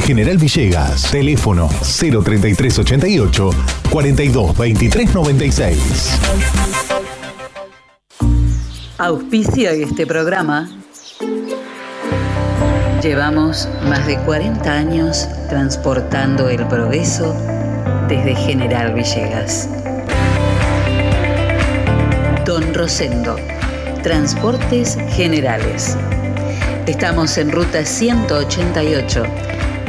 General Villegas. Teléfono 03388 42 23 96. Auspicia este programa. Llevamos más de 40 años transportando el progreso desde General Villegas. Don Rosendo, Transportes Generales. Estamos en ruta 188,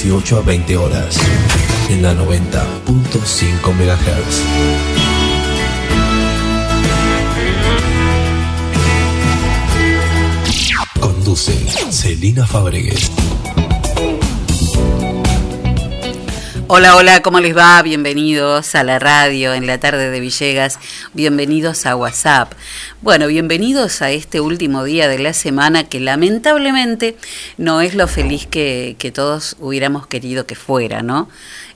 18 a 20 horas, en la 90.5 MHz. Conduce Celina Fabregues. Hola, hola, ¿cómo les va? Bienvenidos a la radio en la tarde de Villegas, bienvenidos a WhatsApp. Bueno, bienvenidos a este último día de la semana que lamentablemente no es lo feliz que, que todos hubiéramos querido que fuera, ¿no?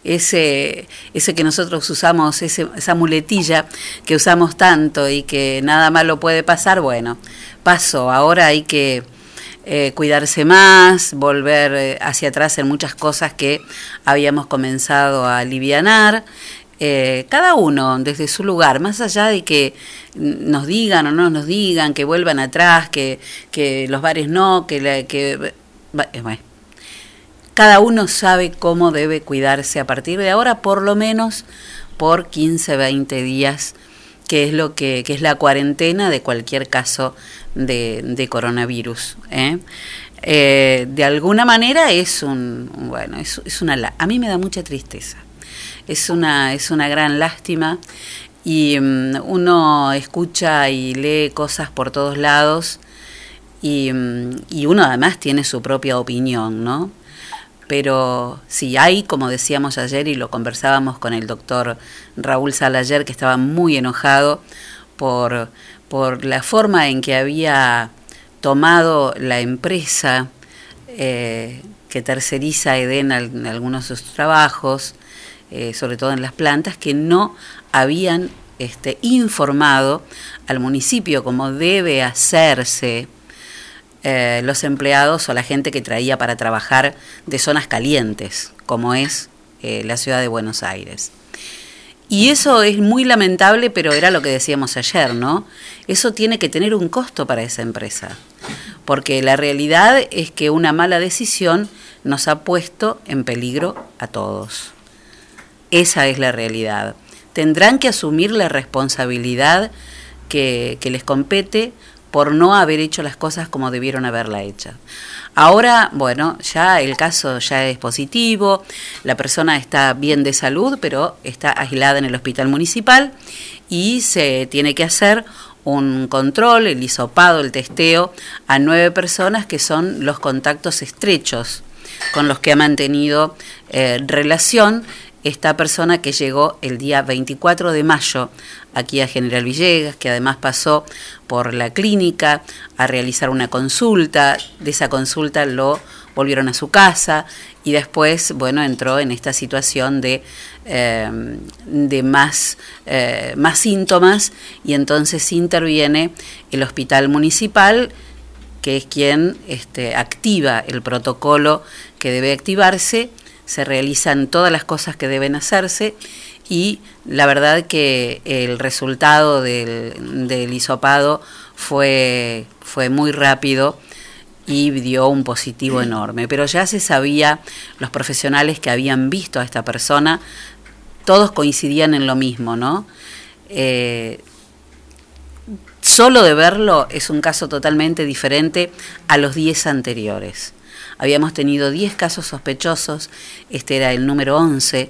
Ese, ese que nosotros usamos, ese, esa muletilla que usamos tanto y que nada malo puede pasar, bueno, pasó, ahora hay que eh, cuidarse más, volver eh, hacia atrás en muchas cosas que habíamos comenzado a alivianar. Eh, cada uno desde su lugar, más allá de que nos digan o no nos digan, que vuelvan atrás, que, que los bares no, que, la- que cada uno sabe cómo debe cuidarse a partir de ahora, por lo menos por 15, 20 días, que es lo que, que es la cuarentena de cualquier caso de, de coronavirus. ¿eh? Eh, de alguna manera es un, bueno, es, es una, a mí me da mucha tristeza. Es una, es una gran lástima y mm, uno escucha y lee cosas por todos lados y, y uno además tiene su propia opinión, ¿no? Pero si hay, como decíamos ayer y lo conversábamos con el doctor Raúl Sala ayer, que estaba muy enojado por, por la forma en que había tomado la empresa eh, que terceriza Eden en algunos de sus trabajos, eh, sobre todo en las plantas, que no habían este, informado al municipio como debe hacerse eh, los empleados o la gente que traía para trabajar de zonas calientes, como es eh, la ciudad de Buenos Aires. Y eso es muy lamentable, pero era lo que decíamos ayer, ¿no? Eso tiene que tener un costo para esa empresa, porque la realidad es que una mala decisión nos ha puesto en peligro a todos. Esa es la realidad. Tendrán que asumir la responsabilidad que, que les compete por no haber hecho las cosas como debieron haberla hecha. Ahora, bueno, ya el caso ya es positivo, la persona está bien de salud, pero está aislada en el hospital municipal y se tiene que hacer un control, el hisopado, el testeo a nueve personas que son los contactos estrechos con los que ha mantenido eh, relación esta persona que llegó el día 24 de mayo aquí a General Villegas, que además pasó por la clínica a realizar una consulta, de esa consulta lo volvieron a su casa y después, bueno, entró en esta situación de, eh, de más, eh, más síntomas y entonces interviene el hospital municipal que es quien este, activa el protocolo que debe activarse, se realizan todas las cosas que deben hacerse y la verdad que el resultado del, del hisopado fue, fue muy rápido y dio un positivo enorme. Pero ya se sabía, los profesionales que habían visto a esta persona, todos coincidían en lo mismo, ¿no? Eh, solo de verlo es un caso totalmente diferente a los 10 anteriores. Habíamos tenido 10 casos sospechosos, este era el número 11,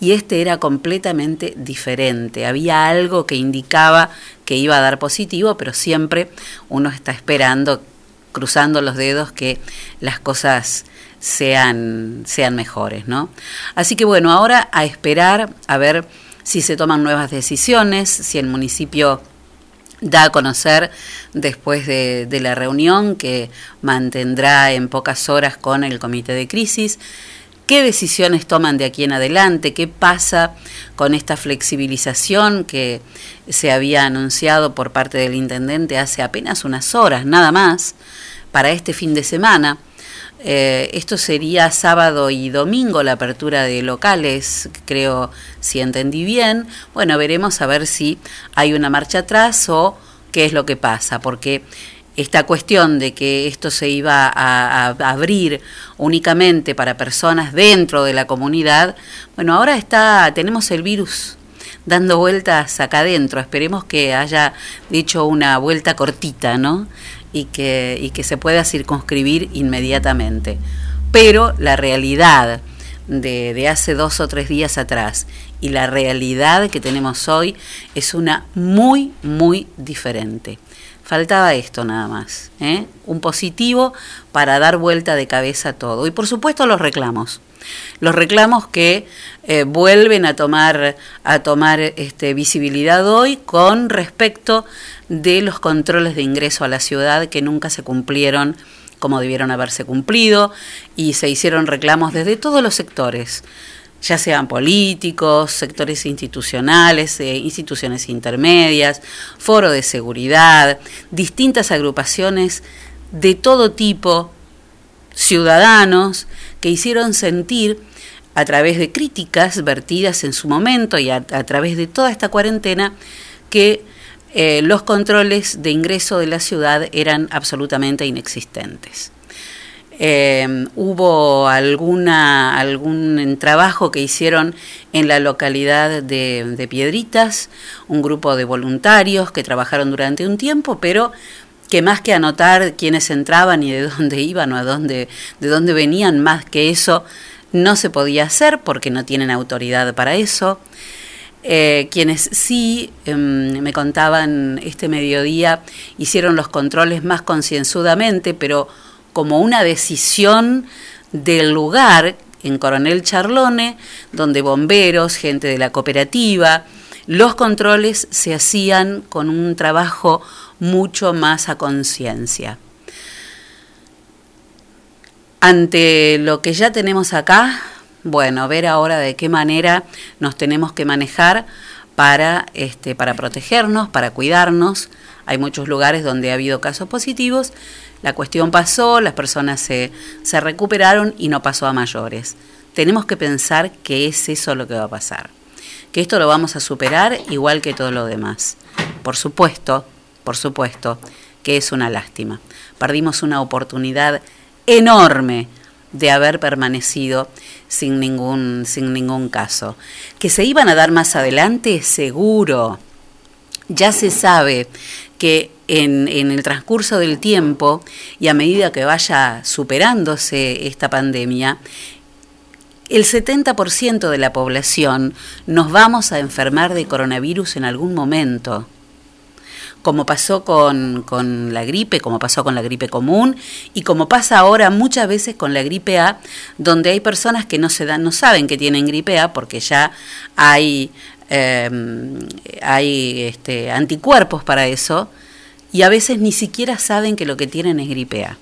y este era completamente diferente. Había algo que indicaba que iba a dar positivo, pero siempre uno está esperando, cruzando los dedos, que las cosas sean, sean mejores, ¿no? Así que bueno, ahora a esperar a ver si se toman nuevas decisiones, si el municipio da a conocer después de, de, la reunión que mantendrá en pocas horas con el comité de crisis. ¿Qué decisiones toman de aquí en adelante? ¿Qué pasa con esta flexibilización que se había anunciado por parte del intendente hace apenas unas horas, nada más, para este fin de semana? Eh, esto sería sábado y domingo la apertura de locales, creo, si entendí bien. Bueno, veremos a ver si hay una marcha atrás o qué es lo que pasa, porque esta cuestión de que esto se iba a, a, abrir únicamente para personas dentro de la comunidad, bueno, ahora está, tenemos el virus dando vueltas acá adentro. Esperemos que haya dicho una vuelta cortita, ¿no? y que, y que se pueda circunscribir inmediatamente. Pero la realidad de, de, hace dos o tres días atrás y la realidad que tenemos hoy es una muy, muy diferente. Faltaba esto nada más, ¿eh? un positivo para dar vuelta de cabeza a todo. Y por supuesto los reclamos. Los reclamos que eh, vuelven a tomar, a tomar este, visibilidad hoy con respecto de los controles de ingreso a la ciudad que nunca se cumplieron como debieron haberse cumplido y se hicieron reclamos desde todos los sectores ya sean políticos, sectores institucionales, eh, instituciones intermedias, foro de seguridad, distintas agrupaciones de todo tipo, ciudadanos, que hicieron sentir a través de críticas vertidas en su momento y a, través de toda esta cuarentena que eh, los controles de ingreso de la ciudad eran absolutamente inexistentes. Eh, hubo alguna, algún trabajo que hicieron en la localidad de, Piedritas, un grupo de voluntarios que trabajaron durante un tiempo, pero que más que anotar quiénes entraban y de dónde iban o a dónde, de dónde venían, más que eso no se podía hacer porque no tienen autoridad para eso. Eh, quienes sí eh, me contaban este mediodía hicieron los controles más concienzudamente, pero como una decisión del lugar en Coronel Charlone, donde bomberos, gente de la cooperativa, los controles se hacían con un trabajo mucho más a conciencia. Ante lo que ya tenemos acá, bueno, ver ahora de qué manera nos tenemos que manejar para, este, para protegernos, para cuidarnos. Hay muchos lugares donde ha habido casos positivos. La cuestión pasó, las personas se, se recuperaron y no pasó a mayores. Tenemos que pensar que es eso lo que va a pasar. Que esto lo vamos a superar igual que todo lo demás. Por supuesto, por supuesto, que es una lástima. Perdimos una oportunidad enorme de haber permanecido sin ningún, sin ningún caso. Que se iban a dar más adelante, seguro, ya se sabe que en, en, el transcurso del tiempo y a medida que vaya superándose esta pandemia, el 70% de la población nos vamos a enfermar de coronavirus en algún momento como pasó con, con, la gripe, como pasó con la gripe común y como pasa ahora muchas veces con la gripe A, donde hay personas que no se dan, no saben que tienen gripe A porque ya hay, eh, hay este, anticuerpos para eso y a veces ni siquiera saben que lo que tienen es gripe A.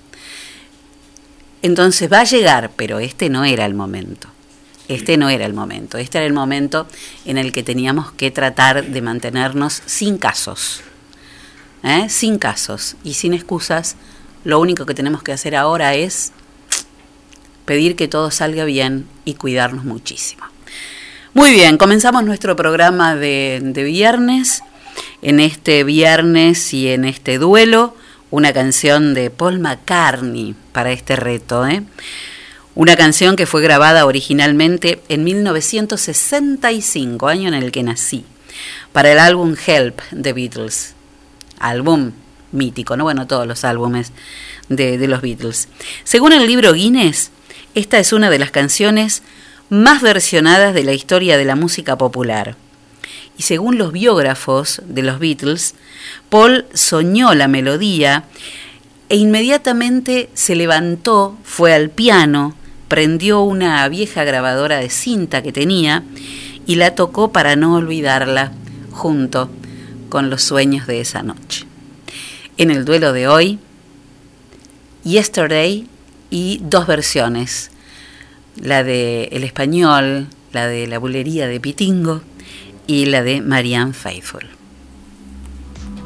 Entonces va a llegar, pero este no era el momento. Este no era el momento. Este era el momento en el que teníamos que tratar de mantenernos sin casos ¿eh? sin casos y sin excusas. Lo único que tenemos que hacer ahora es pedir que todo salga bien y cuidarnos muchísimo. Muy bien, comenzamos nuestro programa de, de viernes. En este viernes y en este duelo, una canción de Paul McCartney para este reto. ¿eh? Una canción que fue grabada originalmente en 1965, año en el que nací, para el álbum Help de Beatles álbum mítico, ¿no? Bueno, todos los álbumes de, de los Beatles. Según el libro Guinness, esta es una de las canciones más versionadas de la historia de la música popular. Y según los biógrafos de los Beatles, Paul soñó la melodía e inmediatamente se levantó, fue al piano, prendió una vieja grabadora de cinta que tenía y la tocó para no olvidarla junto con los sueños de esa noche. En el duelo de hoy, Yesterday y dos versiones, la de El Español, la de La Bulería de Pitingo y la de Marianne Faithful.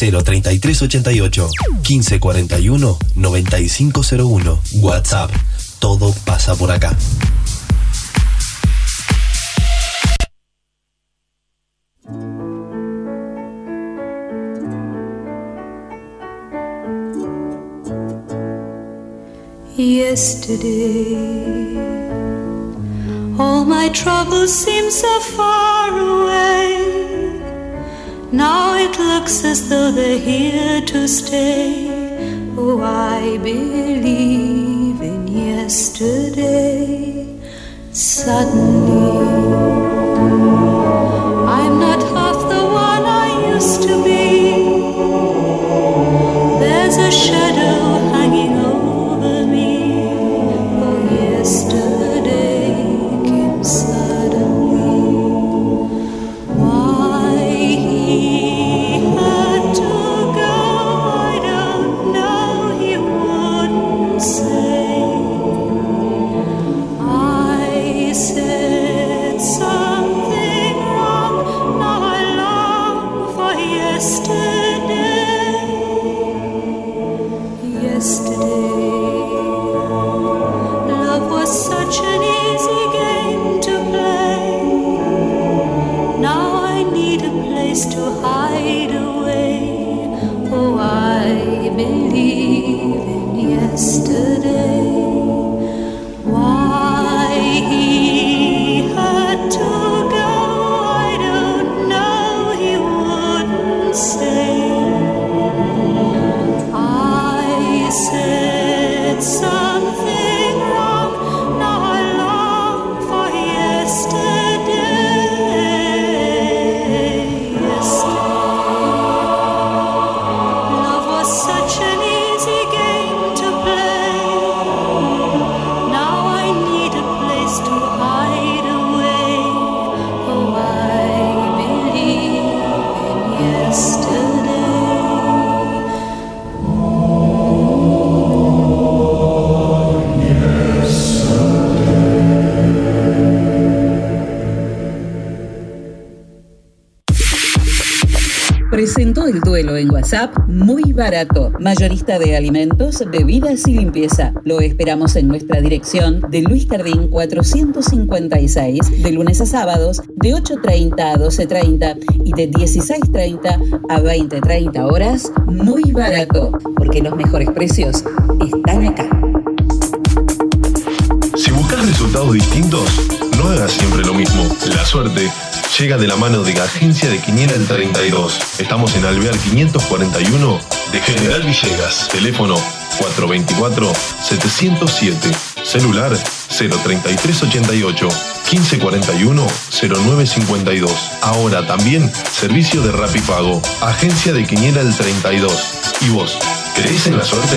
03388 1541 9501 WhatsApp. Todo pasa por acá. yesterday. All my troubles seem so far away. Looks as though they're here to stay. Oh, I believe in yesterday. Suddenly, Mayorista de alimentos, bebidas y limpieza. Lo esperamos en nuestra dirección de Luis Cardín 456, de lunes a sábados, de 8.30 a 12.30 y de 16.30 a 20.30 horas. Muy barato, porque los mejores precios están acá. Si buscas resultados distintos, no hagas siempre lo mismo. La suerte llega de la mano de Agencia de Quiniela el 32. Estamos en Alvear 541 de General Villegas. Teléfono 424-707. Celular 03388 1541 0952. Ahora también servicio de Rapipago. Agencia de Quiniela el 32. ¿Y vos? ¿Crees en la suerte?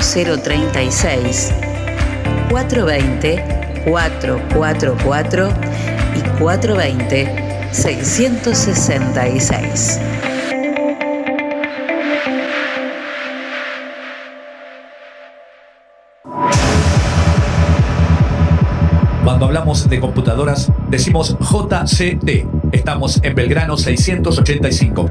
036 420 444 y 420 666. Cuando hablamos de computadoras, decimos JCT. Estamos en Belgrano 685.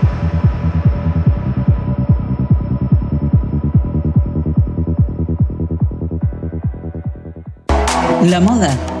La moda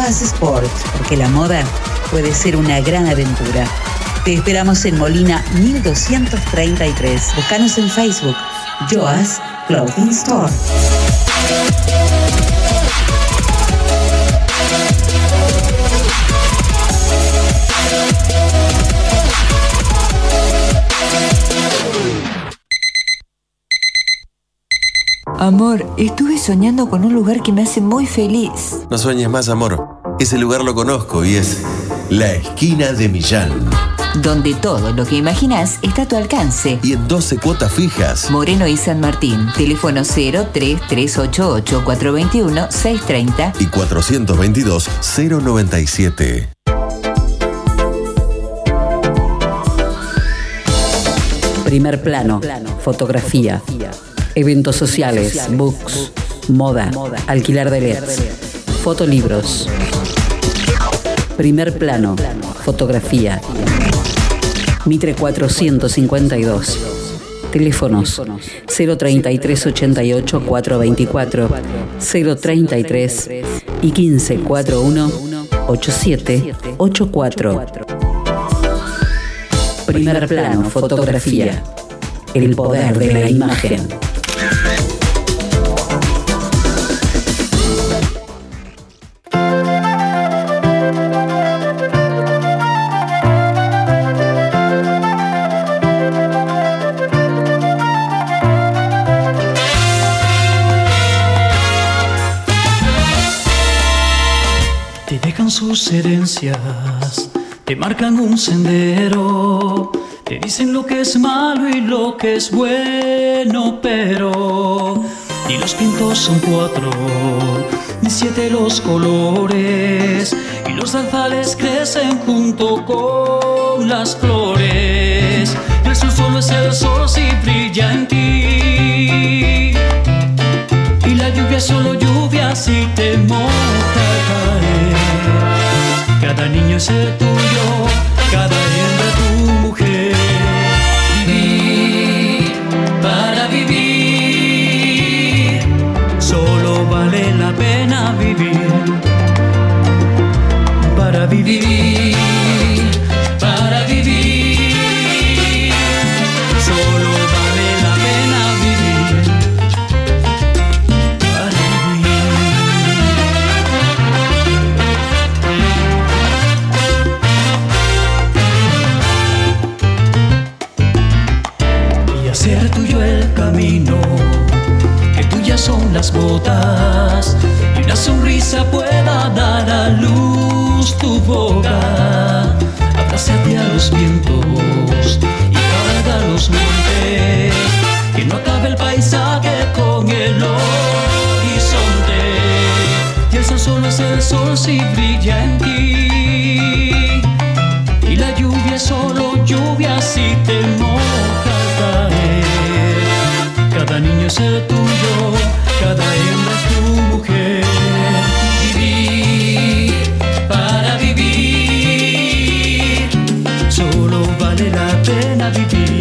Joas Sport, porque la moda puede ser una gran aventura. Te esperamos en Molina 1233. Búscanos en Facebook. Joas Clothing Store. Amor, estuve soñando con un lugar que me hace muy feliz. No sueñes más, amor. Ese lugar lo conozco y es la esquina de Millán. Donde todo lo que imaginas está a tu alcance. Y en 12 cuotas fijas. Moreno y San Martín. Teléfono 03388 421 630 Y 422 097. Primer plano, fotografía, eventos sociales, books, moda, alquilar de LEDs, fotolibros. Primer plano, fotografía. Mitre 452. Teléfonos 033 88 424 033 y 1541 8784. Primer plano, fotografía. El poder de la imagen. Te marcan un sendero, te dicen lo que es malo y lo que es bueno, pero ni los pintos son cuatro, ni siete los colores, y los zarzales crecen junto con las flores. El sol solo es el sol si brilla en ti. Y la lluvia es solo lluvia si te moja caer. Cada niño es tuyo, cada hembra tu mujer. Vivir para vivir, solo vale la pena vivir. Para vivir, y una sonrisa pueda dar a luz tu boca. Abrázate a los vientos y carga los montes, que no acabe el paisaje con el horizonte. Y el sol es el sol si brilla en ti. Y la lluvia es solo lluvia si te moja al caer. Cada niño es el tuyo, cada hembra es tu mujer. Vivir para vivir, solo vale la pena vivir.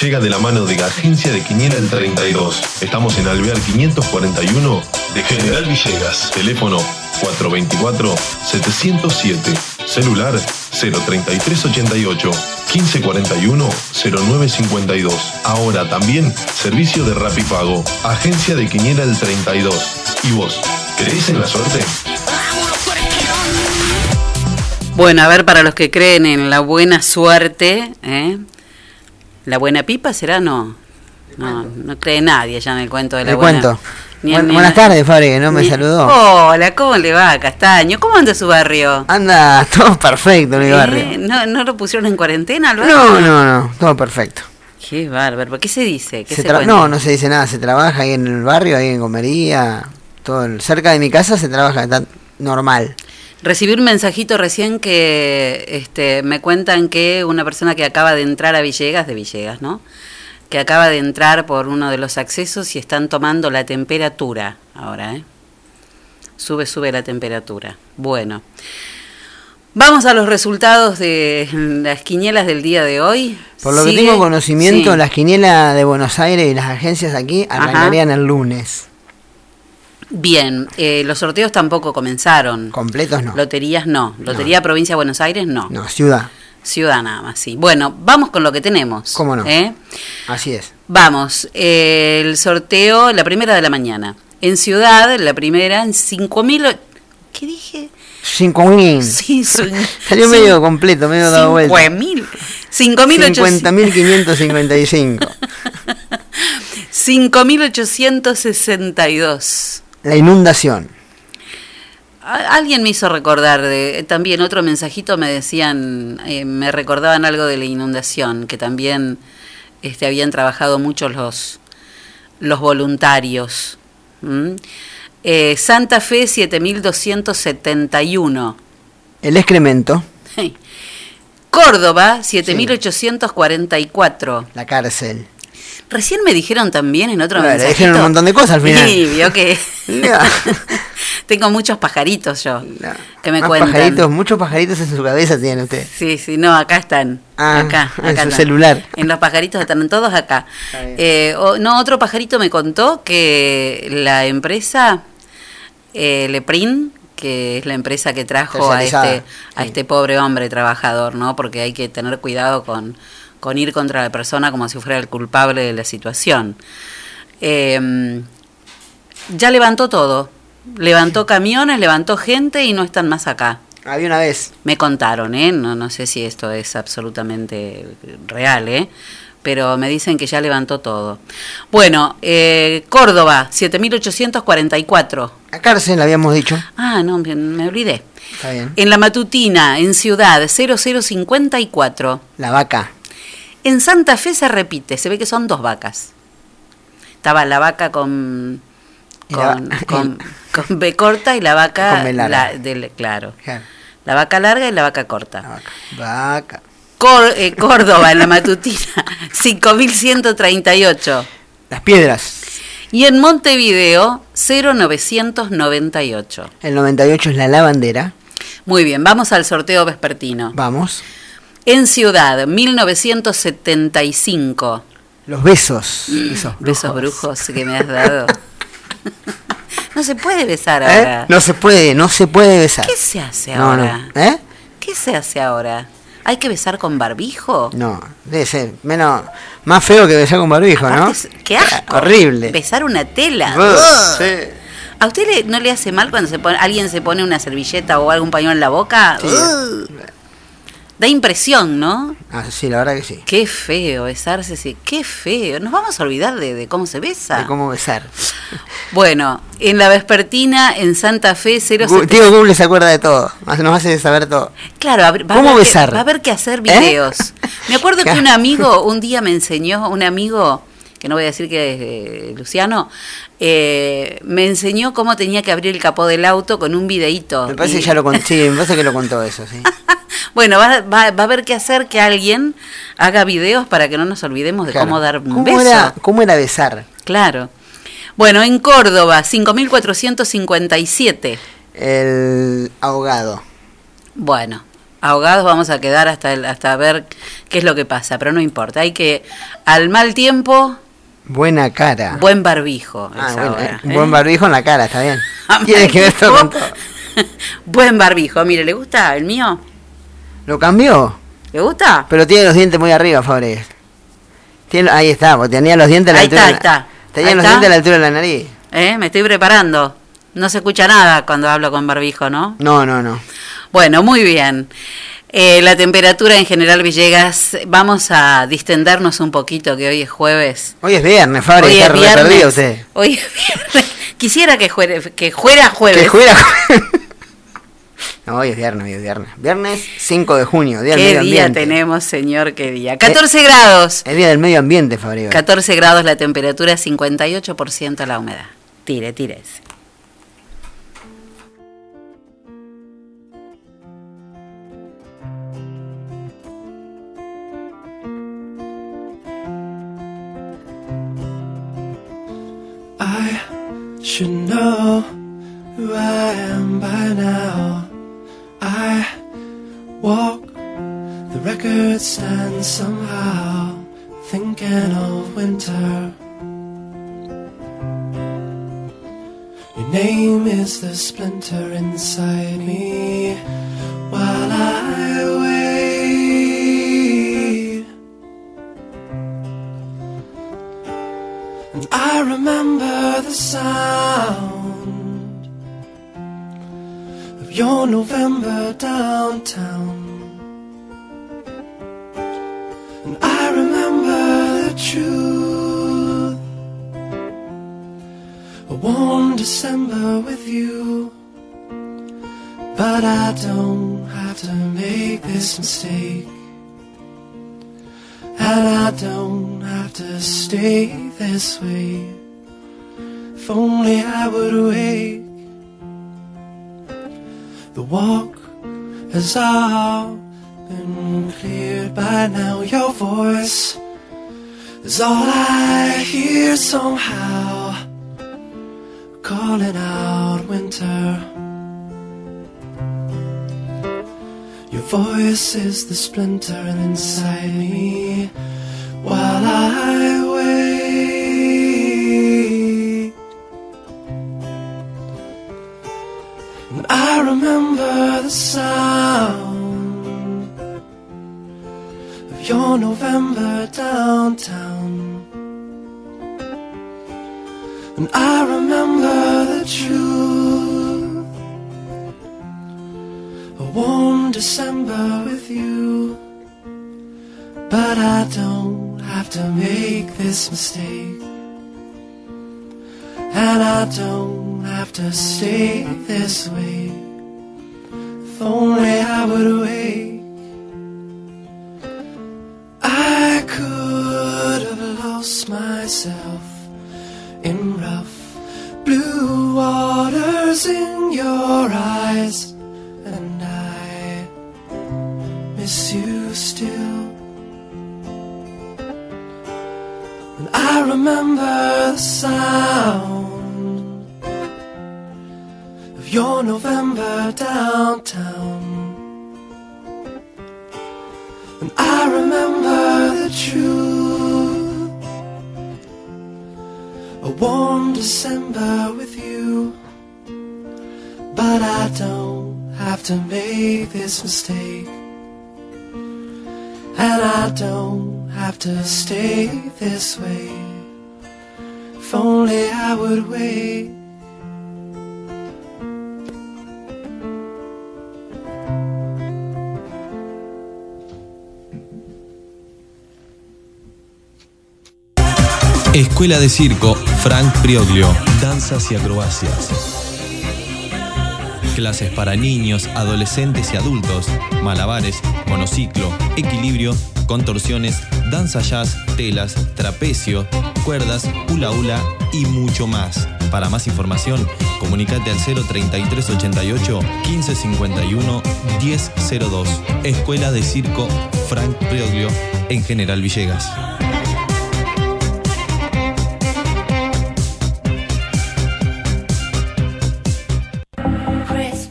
Llega de la mano de la agencia de Quiniela el 32. Estamos en Alvear 541 de General Villegas. Teléfono 424-707. Celular 03388 1541-0952. Ahora también servicio de Rapipago. Agencia de Quiniela el 32. ¿Y vos? ¿Crees en la suerte? Bueno, a ver, para los que creen en la buena suerte, ¿eh? ¿La buena pipa será? No. No, no cree nadie ya en el cuento de la El buena cuento. ni- buenas tardes, Fabri, que no me ni- saludó. Hola, ¿cómo le va, Castaño? ¿Cómo anda su barrio? Anda todo perfecto en mi ¿Eh? barrio. ¿No, ¿No lo pusieron en cuarentena al barrio? No, no, no, todo perfecto. Qué bárbaro. ¿Qué se dice? ¿Qué Se no, no se dice nada, se trabaja ahí en el barrio, ahí en comería, todo el- cerca de mi casa se trabaja tan normal. Recibí un mensajito recién que este, me cuentan que una persona que acaba de entrar a Villegas, de Villegas, ¿no? Que acaba de entrar por uno de los accesos y están tomando la temperatura ahora, ¿eh? Sube, sube la temperatura. Bueno. Vamos a los resultados de las quinielas del día de hoy. Por lo que tengo conocimiento, sí. las quinielas de Buenos Aires y las agencias aquí arrancarían el lunes. Bien, eh, los sorteos tampoco comenzaron. Completos no. Loterías no. Lotería Provincia de Buenos Aires no. No, ciudad. Ciudad nada más, sí. Bueno, vamos con lo que tenemos. ¿Cómo no? ¿eh? Así es. Vamos, eh, el sorteo, la primera de la mañana. En Ciudad, la primera en 5.000... ¿Qué dije? 5.000. Sí, son- Salió sí, medio completo, medio dado vuelta. 5.000. 5.800. 50.555. 5.862. La inundación. Alguien me hizo recordar de, también otro mensajito me decían, eh, me recordaban algo de la inundación, que también este, habían trabajado mucho los, los voluntarios. ¿Mm? Eh, Santa Fe 7271. El excremento. Córdoba 7844. La cárcel. Recién me dijeron también en otro mensajito. dijeron un montón de cosas al final. Sí, vio que tengo muchos pajaritos yo que me Más cuentan. pajaritos, muchos pajaritos en su cabeza tiene usted. Sí, sí, no, acá están. Ah, acá, en acá su están. celular. En los pajaritos están todos acá. Eh, o- no, otro pajarito me contó que la empresa eh, Leprin, que es la empresa que trajo a este, a este pobre hombre trabajador, ¿no? Porque hay que tener cuidado con, con ir contra la persona como si fuera el culpable de la situación. Eh, ya levantó todo. Levantó camiones, levantó gente y no están más acá. Había una vez. Me contaron, ¿eh? No, no sé si esto es absolutamente real, ¿eh? Pero me dicen que ya levantó todo. Bueno, eh, Córdoba, 7.844. La cárcel, habíamos dicho. Ah, no, me, me olvidé. Está bien. En La Matutina, en Ciudad, 0054. La vaca. En Santa Fe se repite, se ve que son dos vacas. Estaba la vaca con la con, con, B corta y la vaca la- del- claro. Claro. La vaca larga y la vaca corta. Vaca. Cor- eh, Córdoba, en la matutina, 5.138. Las piedras. Y en Montevideo, 0.998. El 98 es la lavandera. Muy bien, vamos al sorteo vespertino. Vamos. En Ciudad, 1975. Los besos. Esos Besos brujos que me has dado. no se puede besar ¿Eh? ahora. No se puede, no se puede besar. ¿Qué se hace No, ahora? no. ¿Eh? ¿Qué se hace ahora? ¿Hay que besar con barbijo? No, debe ser menos, más feo que besar con barbijo, ¿no? Es- ¡Qué asco! Horrible. Besar una tela. Sí. ¿A usted le- no le hace mal cuando se pone, alguien se pone una servilleta o algún pañuelo en la boca? Sí. Da impresión, ¿no? Ah, sí, la verdad que sí. Qué feo besarse, sí. Qué feo. Nos vamos a olvidar de, de cómo se besa. De cómo besar. Bueno, en la vespertina, en Santa Fe, 070. Gu- Tío Google se acuerda de todo. Nos hace saber todo. Claro, a ver, va, ¿Cómo a haber besar? Que, va a haber que hacer ¿Eh? videos. Me acuerdo que un amigo un día me enseñó, un amigo, que no voy a decir que es eh, Luciano, eh, me enseñó cómo tenía que abrir el capó del auto con un videíto. Me parece Y- que ya lo contó. Sí, me parece que lo contó eso, sí. Bueno, va, va- va a haber que hacer que alguien haga videos para que no nos olvidemos de Claro. cómo dar un ¿Cómo beso. Era, ¿Cómo era besar? Claro. Bueno, en Córdoba, 5.457. El ahogado. Bueno, ahogados vamos a quedar hasta, el- hasta ver qué es lo que pasa, pero no importa. Hay que, al mal tiempo, Buena cara. buen barbijo. Ah, bueno, eh, un ¿eh? buen barbijo en la cara, está bien. Tiene que ver todo con barbijo. todo. Buen barbijo. Mire, ¿le gusta el mío? ¿Lo cambió? ¿Le gusta? Pero tiene los dientes muy arriba, Fabres. Tiene, ahí está, porque tenía los dientes a la Ahí altura. está, ahí está. Tenía Ahí los está. dientes a la altura de la nariz. ¿Eh? Me estoy preparando. No se escucha nada cuando hablo con barbijo, ¿no? No, no, no. Bueno, muy bien. Eh, la temperatura en general Villegas, vamos a distendernos un poquito, que hoy es jueves. Hoy es viernes, Fabres, Hoy está es viernes. perdido usted. Hoy es viernes. Quisiera que, juere- que fuera jueves. Que fuera. no, hoy es viernes, hoy es viernes. Viernes 5 de junio, día del ¿Qué medio día ambiente. tenemos, señor? ¿Qué día? 14 grados. El día del medio ambiente, Fabres. 14 grados la temperatura, 58% la humedad. Tire, tire ese. I should know who I am by now. I walk the record stands somehow, thinking of winter. Your name is the splinter inside me while I wait. And I remember the sound your November downtown. And I remember the truth. A warm December with you. But I don't have to make this mistake. And I don't have to stay this way. If only I would wake. Walk has all been cleared by now. Your voice is all I hear somehow. Calling out winter. Your voice is the splinter inside me while I wait. Sound of your November downtown. And I remember the truth. A warm December with you. But I don't have to make this mistake. And I don't have to stay this way. If only I would wait. I could have lost myself in rough blue waters in your eyes, and I miss you still. And I remember the sound your November downtown. And I remember the truth. A warm December with you. But I don't have to make this mistake. And I don't have to stay this way. If only I would wait. Escuela de Circo Frank Prioglio. Danzas y acrobacias. Clases para niños, adolescentes y adultos. Malabares, monociclo, equilibrio, contorsiones, danza jazz, telas, trapecio, cuerdas, hula hula y mucho más. Para más información, comunicate al 03388 1551 1002. Escuela de Circo Frank Prioglio en General Villegas.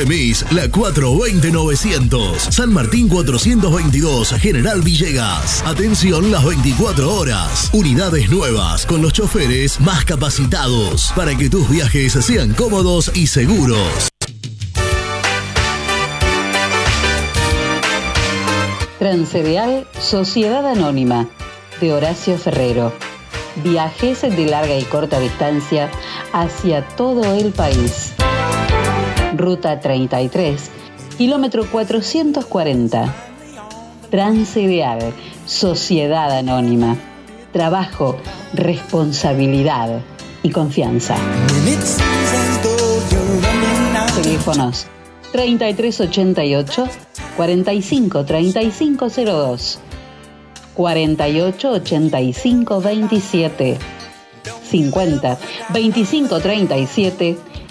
Remis La 420-900. San Martín 422, General Villegas. Atención las 24 horas. Unidades nuevas con los choferes más capacitados para que tus viajes sean cómodos y seguros. Transcereal Sociedad Anónima de Horacio Ferrero. Viajes de larga y corta distancia hacia todo el país. Ruta 33, kilómetro 440. Transideal, Sociedad Anónima. Trabajo, responsabilidad y confianza. Teléfonos 3388 45 3502 48 85 27 50 25 37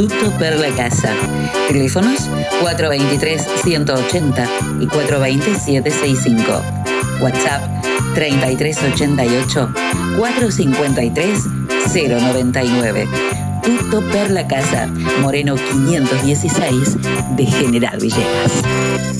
Tutto per la casa. Teléfonos 423-180 y 420-765. WhatsApp 3388-453-099. Tutto per la casa. Moreno 516 de General Villegas.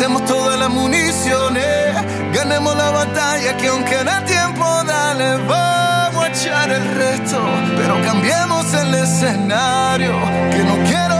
Gastemos todas las municiones, ganemos la batalla que aunque da tiempo, dale, vamos a echar el resto. Pero cambiemos el escenario, que no quiero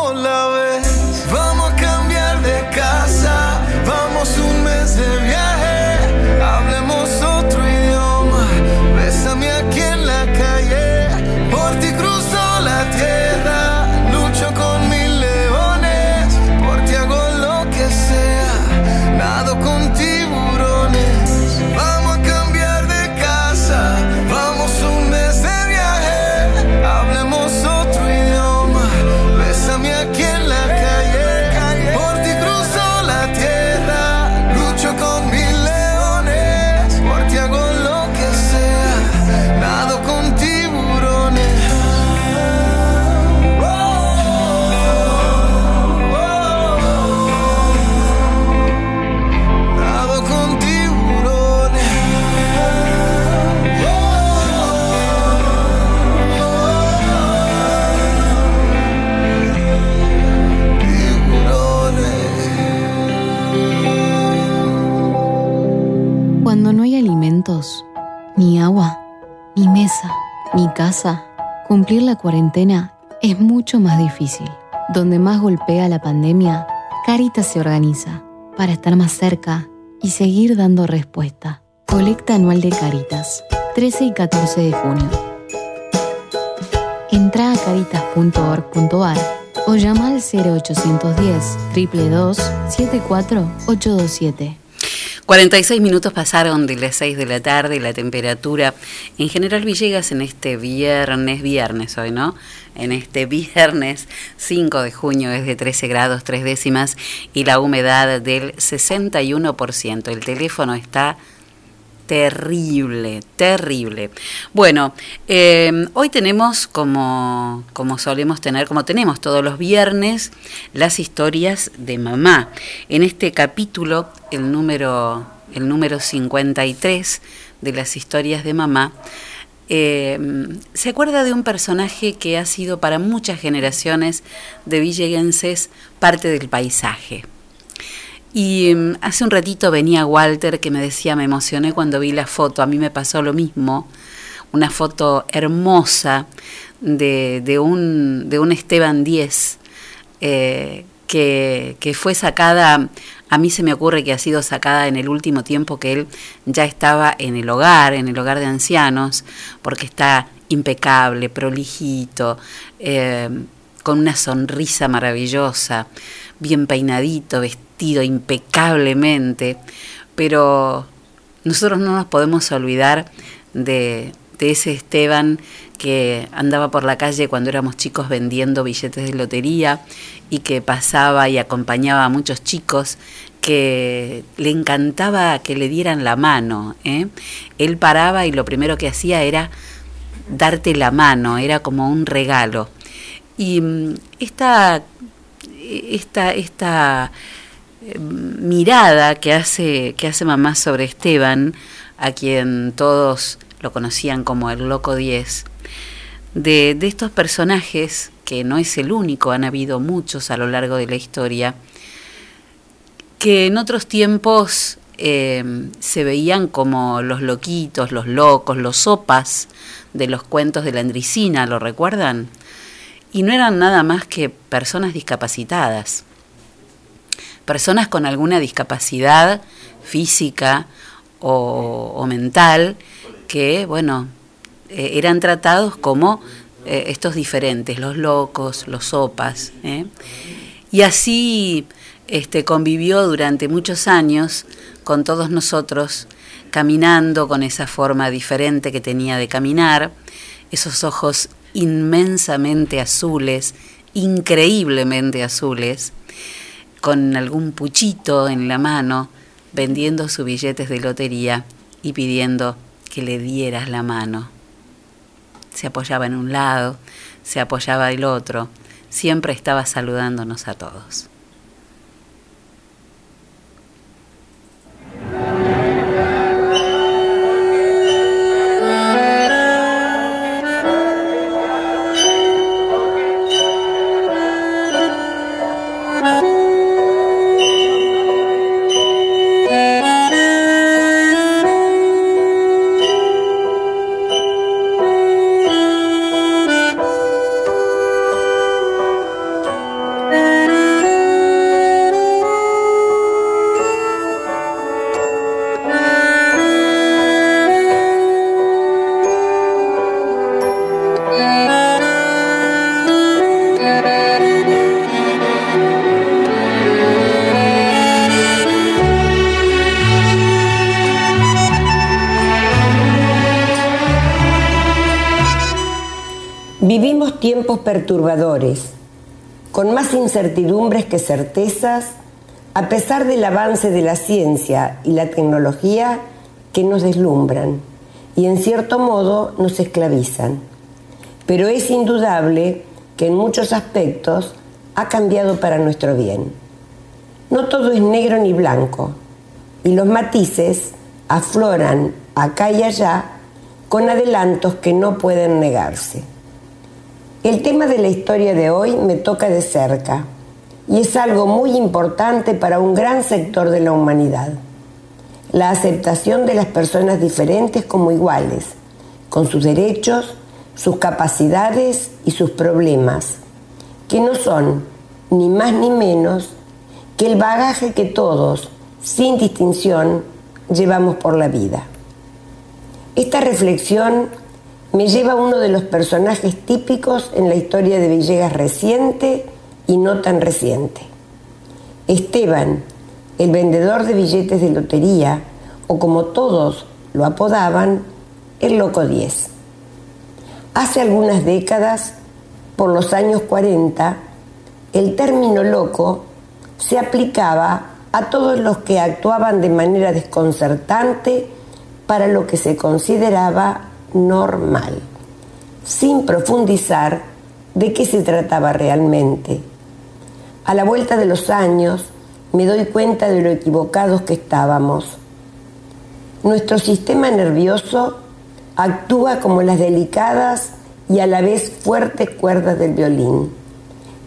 cumplir la cuarentena es mucho más difícil. Donde más golpea la pandemia, Caritas se organiza para estar más cerca y seguir dando respuesta. Colecta anual de Caritas, 13 y 14 de junio. Entra a caritas.org.ar o llama al 0810 322 74827. 46 minutos pasaron de las 6 de la tarde, la temperatura en General Villegas en este viernes, viernes hoy, ¿no? En este viernes 5 de junio es de 13 grados 3 décimas y la humedad del 61%. El teléfono está terrible, terrible. Bueno, eh, hoy tenemos como, como solemos tener, como tenemos todos los viernes, las historias de mamá. En este capítulo, el número, el número 53 de las historias de mamá, eh, se acuerda de un personaje que ha sido para muchas generaciones de villeguenses parte del paisaje. Y mm, hace un ratito venía Walter que me decía, me emocioné cuando vi la foto, a mí me pasó lo mismo, una foto hermosa de, de, un, de un Esteban Díez, eh, que, que fue sacada, a mí se me ocurre que ha sido sacada en el último tiempo que él ya estaba en el hogar, en el hogar de ancianos, porque está impecable, prolijito, eh, con una sonrisa maravillosa, bien peinadito, vestido impecablemente, pero nosotros no nos podemos olvidar de, ese Esteban que andaba por la calle cuando éramos chicos vendiendo billetes de lotería y que pasaba y acompañaba a muchos chicos que le encantaba que le dieran la mano. ¿eh? Él paraba y lo primero que hacía era darte la mano, era como un regalo. Y mm, esta, esta, esta mirada que hace, que hace mamá sobre Esteban, a quien todos lo conocían como el Loco 10, de, de estos personajes, que no es el único, han habido muchos a lo largo de la historia, que en otros tiempos eh, se veían como los loquitos, los locos, los sopas de los cuentos de la Andricina, ¿lo recuerdan? Y no eran nada más que personas discapacitadas, personas con alguna discapacidad física o, mental que, bueno, eh, eran tratados como eh, estos diferentes, los locos, los sopas. ¿eh? Y así este, convivió durante muchos años con todos nosotros, caminando con esa forma diferente que tenía de caminar, esos ojos inmensamente azules, increíblemente azules, con algún puchito en la mano, vendiendo sus billetes de lotería y pidiendo que le dieras la mano. Se apoyaba en un lado, se apoyaba el otro, siempre estaba saludándonos a todos. Con más incertidumbres que certezas, a pesar del avance de la ciencia y la tecnología que nos deslumbran y en cierto modo nos esclavizan. Pero es indudable que en muchos aspectos ha cambiado para nuestro bien. No todo es negro ni blanco, y los matices afloran acá y allá con adelantos que no pueden negarse. El tema de la historia de hoy me toca de cerca y es algo muy importante para un gran sector de la humanidad. la aceptación de las personas diferentes como iguales, con sus derechos, sus capacidades y sus problemas, que no son ni más ni menos que el bagaje que todos, sin distinción, llevamos por la vida. Esta reflexión me lleva a uno de los personajes típicos en la historia de Villegas reciente y no tan reciente. Esteban, el vendedor de billetes de lotería, o como todos lo apodaban, el Loco 10. Hace algunas décadas, por los años 40, el término loco se aplicaba a todos los que actuaban de manera desconcertante para lo que se consideraba normal, sin profundizar de qué se trataba realmente. A la vuelta de los años me doy cuenta de lo equivocados que estábamos. Nuestro sistema nervioso actúa como las delicadas y a la vez fuertes cuerdas del violín,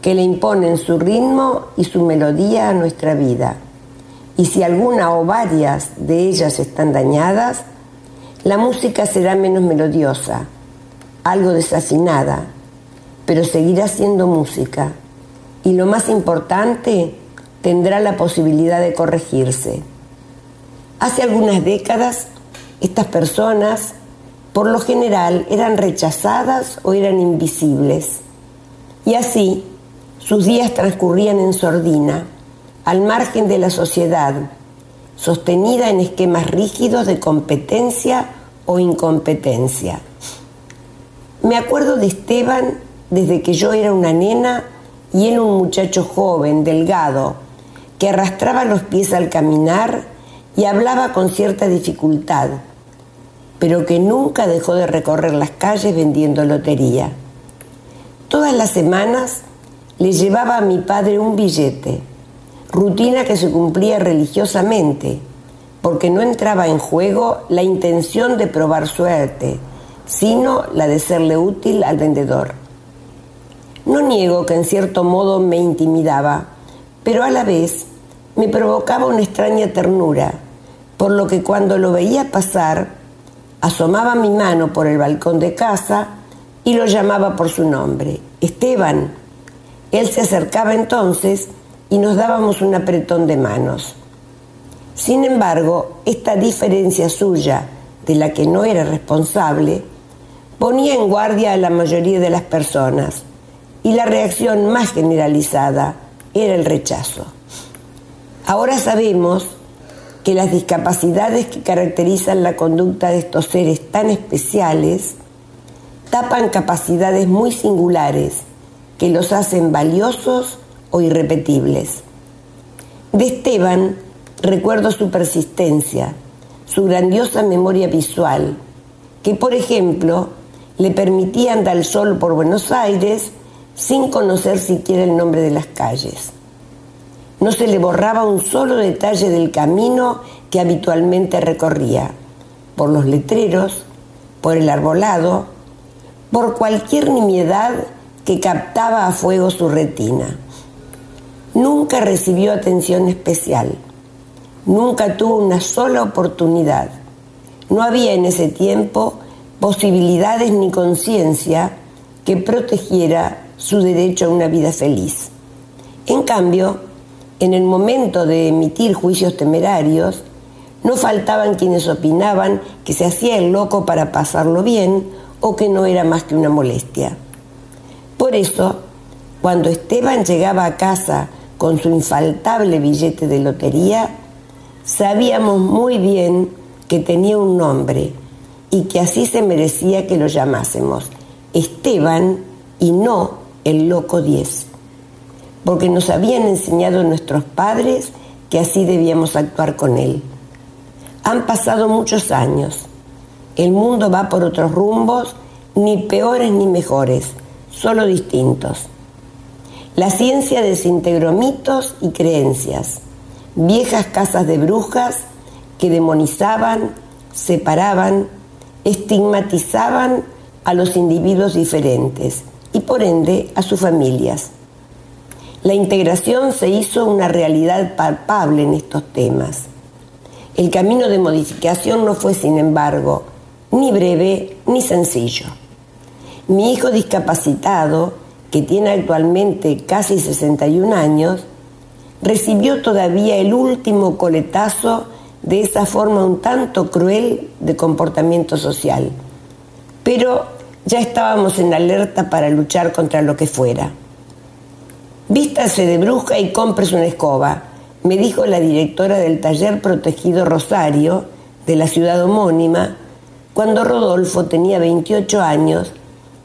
que le imponen su ritmo y su melodía a nuestra vida. Y si alguna o varias de ellas están dañadas, la música será menos melodiosa, algo desafinada, pero seguirá siendo música. Y lo más importante, tendrá la posibilidad de corregirse. Hace algunas décadas, estas personas, por lo general, eran rechazadas o eran invisibles. Y así, sus días transcurrían en sordina, al margen de la sociedad, sostenida en esquemas rígidos de competencia o incompetencia. Me acuerdo de Esteban desde que yo era una nena y él un muchacho joven, delgado, que arrastraba los pies al caminar y hablaba con cierta dificultad, pero que nunca dejó de recorrer las calles vendiendo lotería. Todas las semanas le llevaba a mi padre un billete, rutina que se cumplía religiosamente, porque no entraba en juego la intención de probar suerte, sino la de serle útil al vendedor. No niego que en cierto modo me intimidaba, pero a la vez me provocaba una extraña ternura, por lo que cuando lo veía pasar, asomaba mi mano por el balcón de casa y lo llamaba por su nombre, Esteban. Él se acercaba entonces y nos dábamos un apretón de manos. Sin embargo, esta diferencia suya, de la que no era responsable, ponía en guardia a la mayoría de las personas y la reacción más generalizada era el rechazo. Ahora sabemos que las discapacidades que caracterizan la conducta de estos seres tan especiales tapan capacidades muy singulares que los hacen valiosos o irrepetibles. De Esteban recuerdo su persistencia, su grandiosa memoria visual, que por ejemplo le permitía andar sol por Buenos Aires sin conocer siquiera el nombre de las calles. No se le borraba un solo detalle del camino que habitualmente recorría, por los letreros, por el arbolado, por cualquier nimiedad que captaba a fuego su retina. Nunca recibió atención especial, nunca tuvo una sola oportunidad. No había en ese tiempo posibilidades ni conciencia que protegiera su derecho a una vida feliz. En cambio, en el momento de emitir juicios temerarios, no faltaban quienes opinaban que se hacía el loco para pasarlo bien o que no era más que una molestia. Por eso, cuando Esteban llegaba a casa con su infaltable billete de lotería, sabíamos muy bien que tenía un nombre y que así se merecía que lo llamásemos Esteban y no el loco 10, porque nos habían enseñado nuestros padres que así debíamos actuar con él. Han pasado muchos años, el mundo va por otros rumbos, ni peores ni mejores, solo distintos. La ciencia desintegró mitos y creencias, viejas casas de brujas que demonizaban, separaban, estigmatizaban a los individuos diferentes y por ende a sus familias. La integración se hizo una realidad palpable en estos temas. El camino de modificación no fue, sin embargo, ni breve ni sencillo. Mi hijo discapacitado, que tiene actualmente casi 61 años, recibió todavía el último coletazo de esa forma un tanto cruel de comportamiento social. Pero ya estábamos en alerta para luchar contra lo que fuera. Vístase de bruja y compres una escoba, me dijo la directora del taller protegido Rosario de la ciudad homónima, cuando Rodolfo tenía 28 años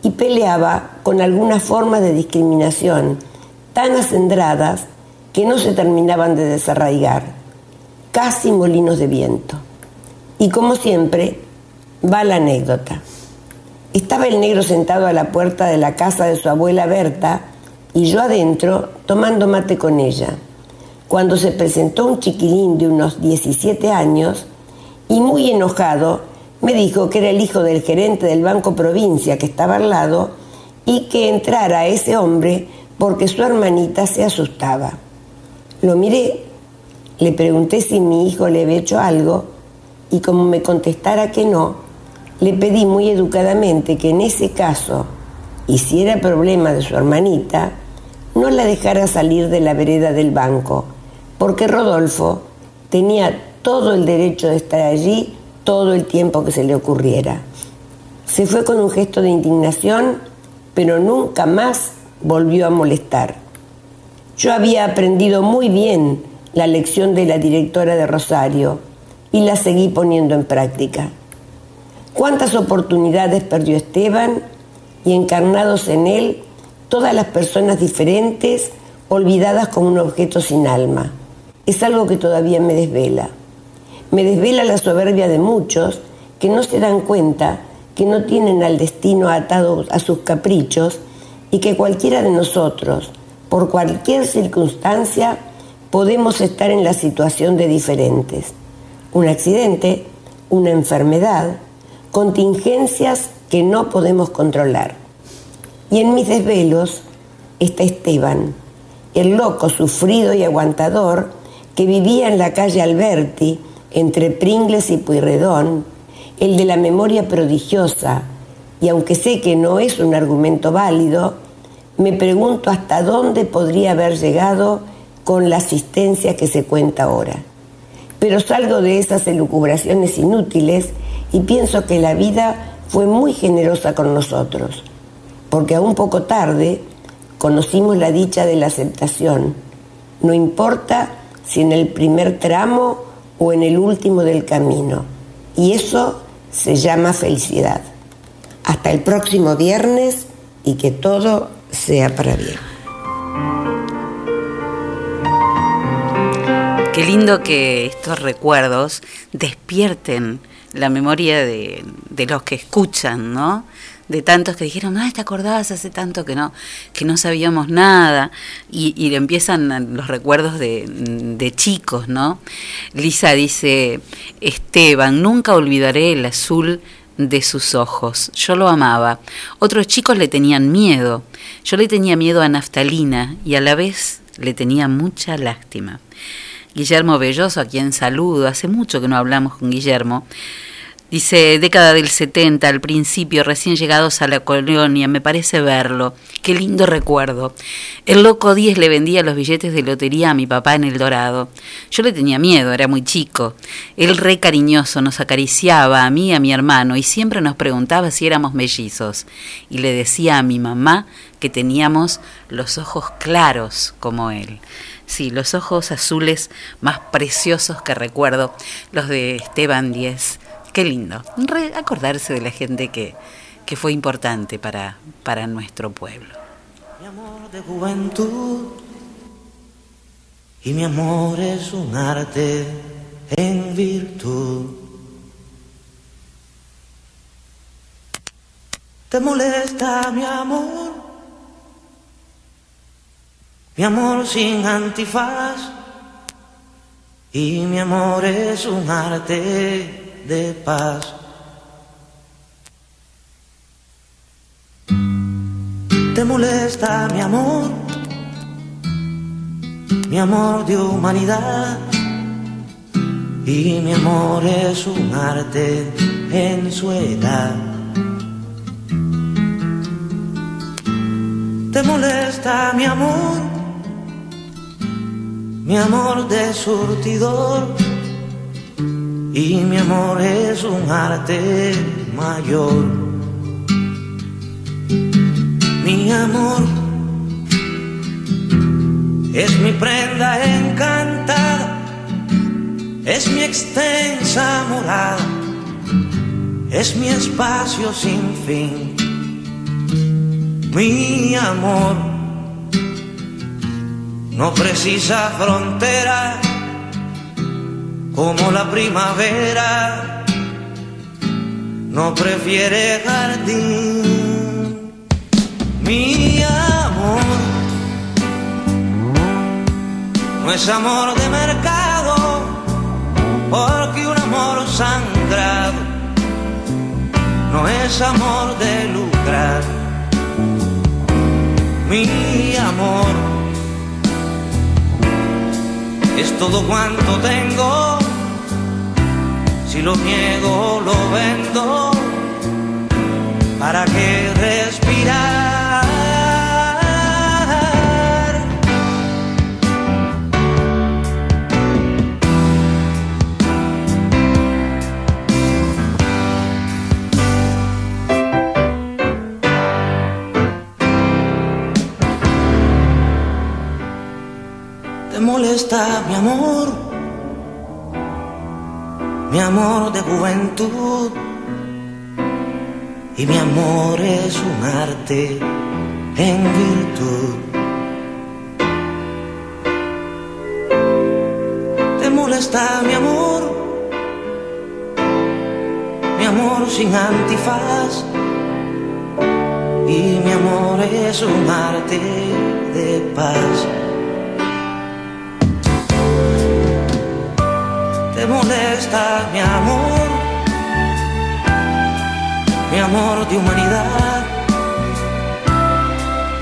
y peleaba con algunas formas de discriminación tan acendradas que no se terminaban de desarraigar, casi molinos de viento. Y como siempre, va la anécdota. Estaba el negro sentado a la puerta de la casa de su abuela Berta y yo adentro tomando mate con ella, cuando se presentó un chiquilín de unos 17 años y muy enojado me dijo que era el hijo del gerente del Banco Provincia que estaba al lado y que entrara ese hombre porque su hermanita se asustaba. Lo miré, le pregunté si mi hijo le había hecho algo y como me contestara que no, le pedí muy educadamente que en ese caso, y si era problema de su hermanita, no la dejara salir de la vereda del banco, porque Rodolfo tenía todo el derecho de estar allí todo el tiempo que se le ocurriera. Se fue con un gesto de indignación, pero nunca más volvió a molestar. Yo había aprendido muy bien la lección de la directora de Rosario y la seguí poniendo en práctica. ¿Cuántas oportunidades perdió Esteban y encarnados en él todas las personas diferentes, olvidadas como un objeto sin alma? Es algo que todavía me desvela. Me desvela la soberbia de muchos que no se dan cuenta que no tienen al destino atado a sus caprichos y que cualquiera de nosotros, por cualquier circunstancia, podemos estar en la situación de diferentes. Un accidente, una enfermedad, contingencias que no podemos controlar. Y en mis desvelos está Esteban, el loco sufrido y aguantador que vivía en la calle Alberti, entre Pringles y Pueyrredón, el de la memoria prodigiosa, y aunque sé que no es un argumento válido, me pregunto hasta dónde podría haber llegado con la asistencia que se cuenta ahora. Pero salgo de esas elucubraciones inútiles y pienso que la vida fue muy generosa con nosotros, porque aún poco tarde conocimos la dicha de la aceptación. No importa si en el primer tramo o en el último del camino. Y eso se llama felicidad. Hasta el próximo viernes y que todo sea para bien. Qué lindo que estos recuerdos despierten la memoria de, de los que escuchan, ¿no? De tantos que dijeron, ah, ¿te acordabas hace tanto que no, que no sabíamos nada? Y, y empiezan los recuerdos de, de chicos, ¿no? Lisa dice, Esteban, nunca olvidaré el azul de sus ojos. Yo lo amaba. Otros chicos le tenían miedo. Yo le tenía miedo a Naftalina y a la vez le tenía mucha lástima. Guillermo Belloso, a quien saludo, hace mucho que no hablamos con Guillermo, dice, década del 70, al principio, recién llegados a la colonia, me parece verlo, qué lindo recuerdo. El loco 10 le vendía los billetes de lotería a mi papá en El Dorado. Yo le tenía miedo, era muy chico. Él re cariñoso nos acariciaba a mí y a mi hermano y siempre nos preguntaba si éramos mellizos. Y le decía a mi mamá que teníamos los ojos claros como él. Sí, los ojos azules más preciosos que recuerdo, los de Esteban Díez. Qué lindo. Re- acordarse de la gente que, fue importante para, para nuestro pueblo. de juventud y mi amor es un arte en virtud. ¿Te molesta mi amor? Mi amor sin antifaz y mi amor es un arte de paz. ¿Te molesta mi amor? Mi amor de humanidad y mi amor es un arte en su edad. ¿Te molesta mi amor? Mi amor de surtidor y mi amor es un arte mayor. Mi amor es mi prenda encantada, es mi extensa morada, es mi espacio sin fin. Mi amor no precisa frontera como la primavera, no prefiere jardín. Mi amor no es amor de mercado, porque un amor sangrado no es amor de lucrar. Mi amor es todo cuanto tengo. Si lo niego, lo vendo. ¿Para qué respirar? ¿Te molesta mi amor? Mi amor de juventud. Y mi amor es un arte en virtud. ¿Te molesta mi amor? Mi amor sin antifaz. Y mi amor es un arte de paz. Molesta mi amor, mi amor de humanidad.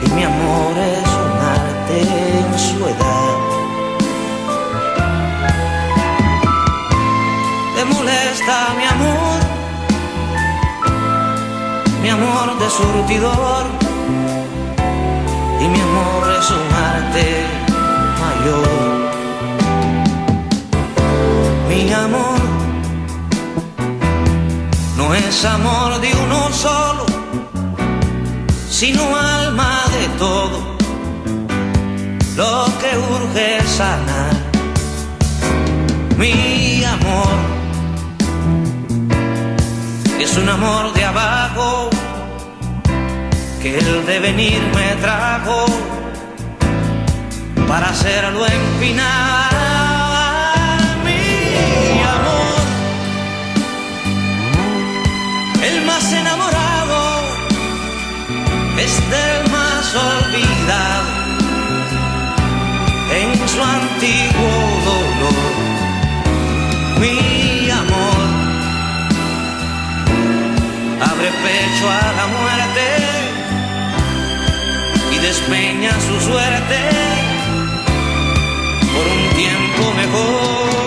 Y mi amor es un arte en su edad. Te molesta mi amor, mi amor de surtidor. Y mi amor es un arte mayor mi amor no es amor de uno solo, sino alma de todo, lo que urge sanar. Mi amor es un amor de abajo que el devenir me trajo para hacerlo empinar. El más enamorado es del más olvidado en su antiguo dolor. Mi amor abre pecho a la muerte y despeña su suerte por un tiempo mejor.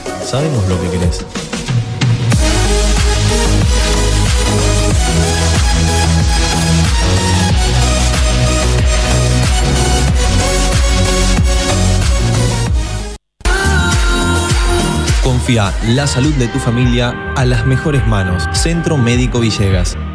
Sabemos lo que querés. Confía la salud de tu familia a las mejores manos. Centro Médico Villegas.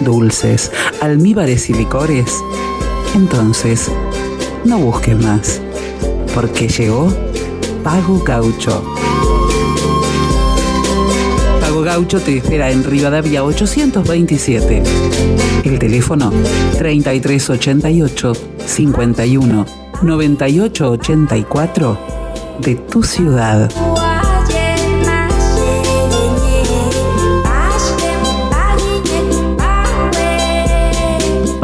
dulces, almíbares y licores, entonces no busques más, porque llegó Pago Gaucho. Pago Gaucho te espera en Rivadavia 827. El teléfono 3388 51 9884 de tu ciudad.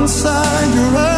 Inside your eyes.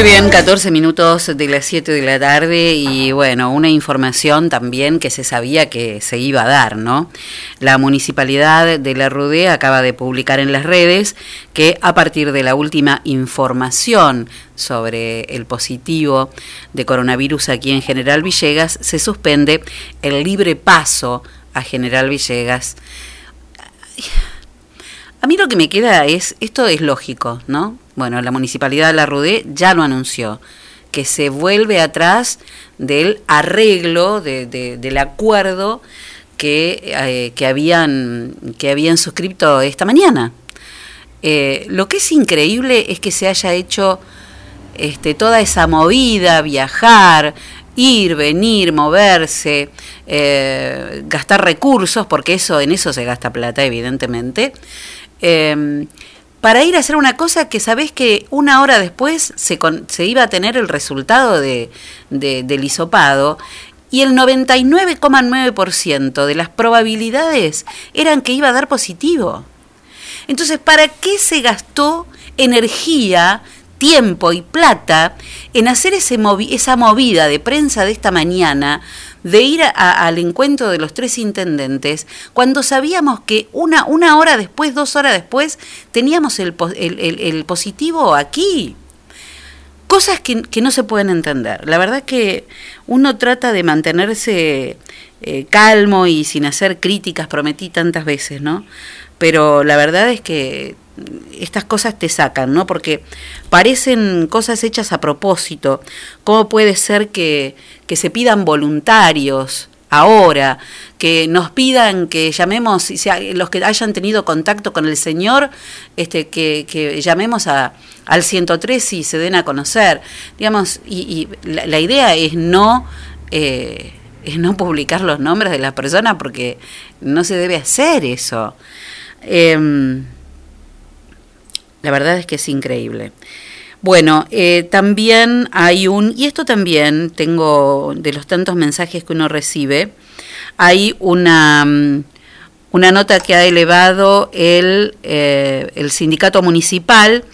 Muy bien, 14 minutos de las 7 de la tarde y bueno, una información también que se sabía que se iba a dar, ¿no? La municipalidad de La Rude acaba de publicar en las redes que a partir de la última información sobre el positivo de coronavirus aquí en General Villegas, se suspende el libre paso a General Villegas. A mí lo que me queda es, esto es lógico, ¿no? Bueno, la Municipalidad de La Rudé ya lo anunció, que se vuelve atrás del arreglo, de- de- del acuerdo que, eh, que, habían, que habían suscrito esta mañana. Eh, lo que es increíble es que se haya hecho este, toda esa movida, viajar, ir, venir, moverse, eh, gastar recursos, porque eso en eso se gasta plata, evidentemente, eh, para ir a hacer una cosa que sabés que una hora después se, iba a tener el resultado de, de- del hisopado y el 99,9% de las probabilidades eran que iba a dar positivo. Entonces, ¿para qué se gastó energía, tiempo y plata en hacer ese movi- esa movida de prensa de esta mañana, de ir a- al encuentro de los tres intendentes, cuando sabíamos que una, una hora después, dos horas después, teníamos el, el- el positivo aquí? Cosas que, que no se pueden entender. La verdad que uno trata de mantenerse eh, calmo y sin hacer críticas, prometí tantas veces, ¿no? Pero la verdad es que estas cosas te sacan, ¿no? Porque parecen cosas hechas a propósito. ¿Cómo puede ser que, que se pidan voluntarios ahora, que nos pidan que llamemos, los que hayan tenido contacto con el Señor, este, que, que llamemos a, al 103 y se den a conocer? Digamos, y, y la, la idea es no... eh, es no publicar los nombres de las personas porque no se debe hacer eso. Em, la verdad es que es increíble. Bueno, eh, también hay un, y esto también tengo de los tantos mensajes que uno recibe, hay una, mm, una nota que ha elevado el, eh, el sindicato municipal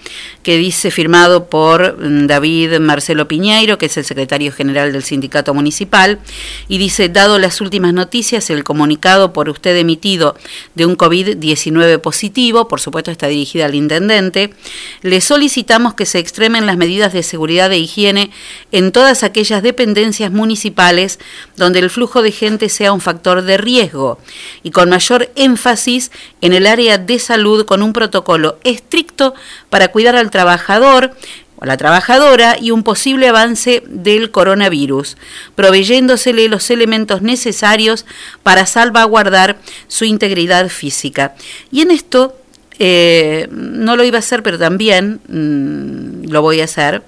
que dice firmado por mm, David Marcelo Piñeiro, que es el secretario general del sindicato municipal, y dice, dado las últimas noticias, el comunicado por usted emitido de un COVID-19 positivo, por supuesto está dirigida al intendente, le solicitamos que se extremen las medidas de seguridad e higiene en todas aquellas dependencias municipales donde el flujo de gente sea un factor de riesgo y con mayor énfasis en el área de salud con un protocolo estricto para cuidar al trabajador o la trabajadora y un posible avance del coronavirus, proveyéndosele los elementos necesarios para salvaguardar su integridad física. Y en esto eh, no lo iba a hacer, pero también mm, lo voy a hacer.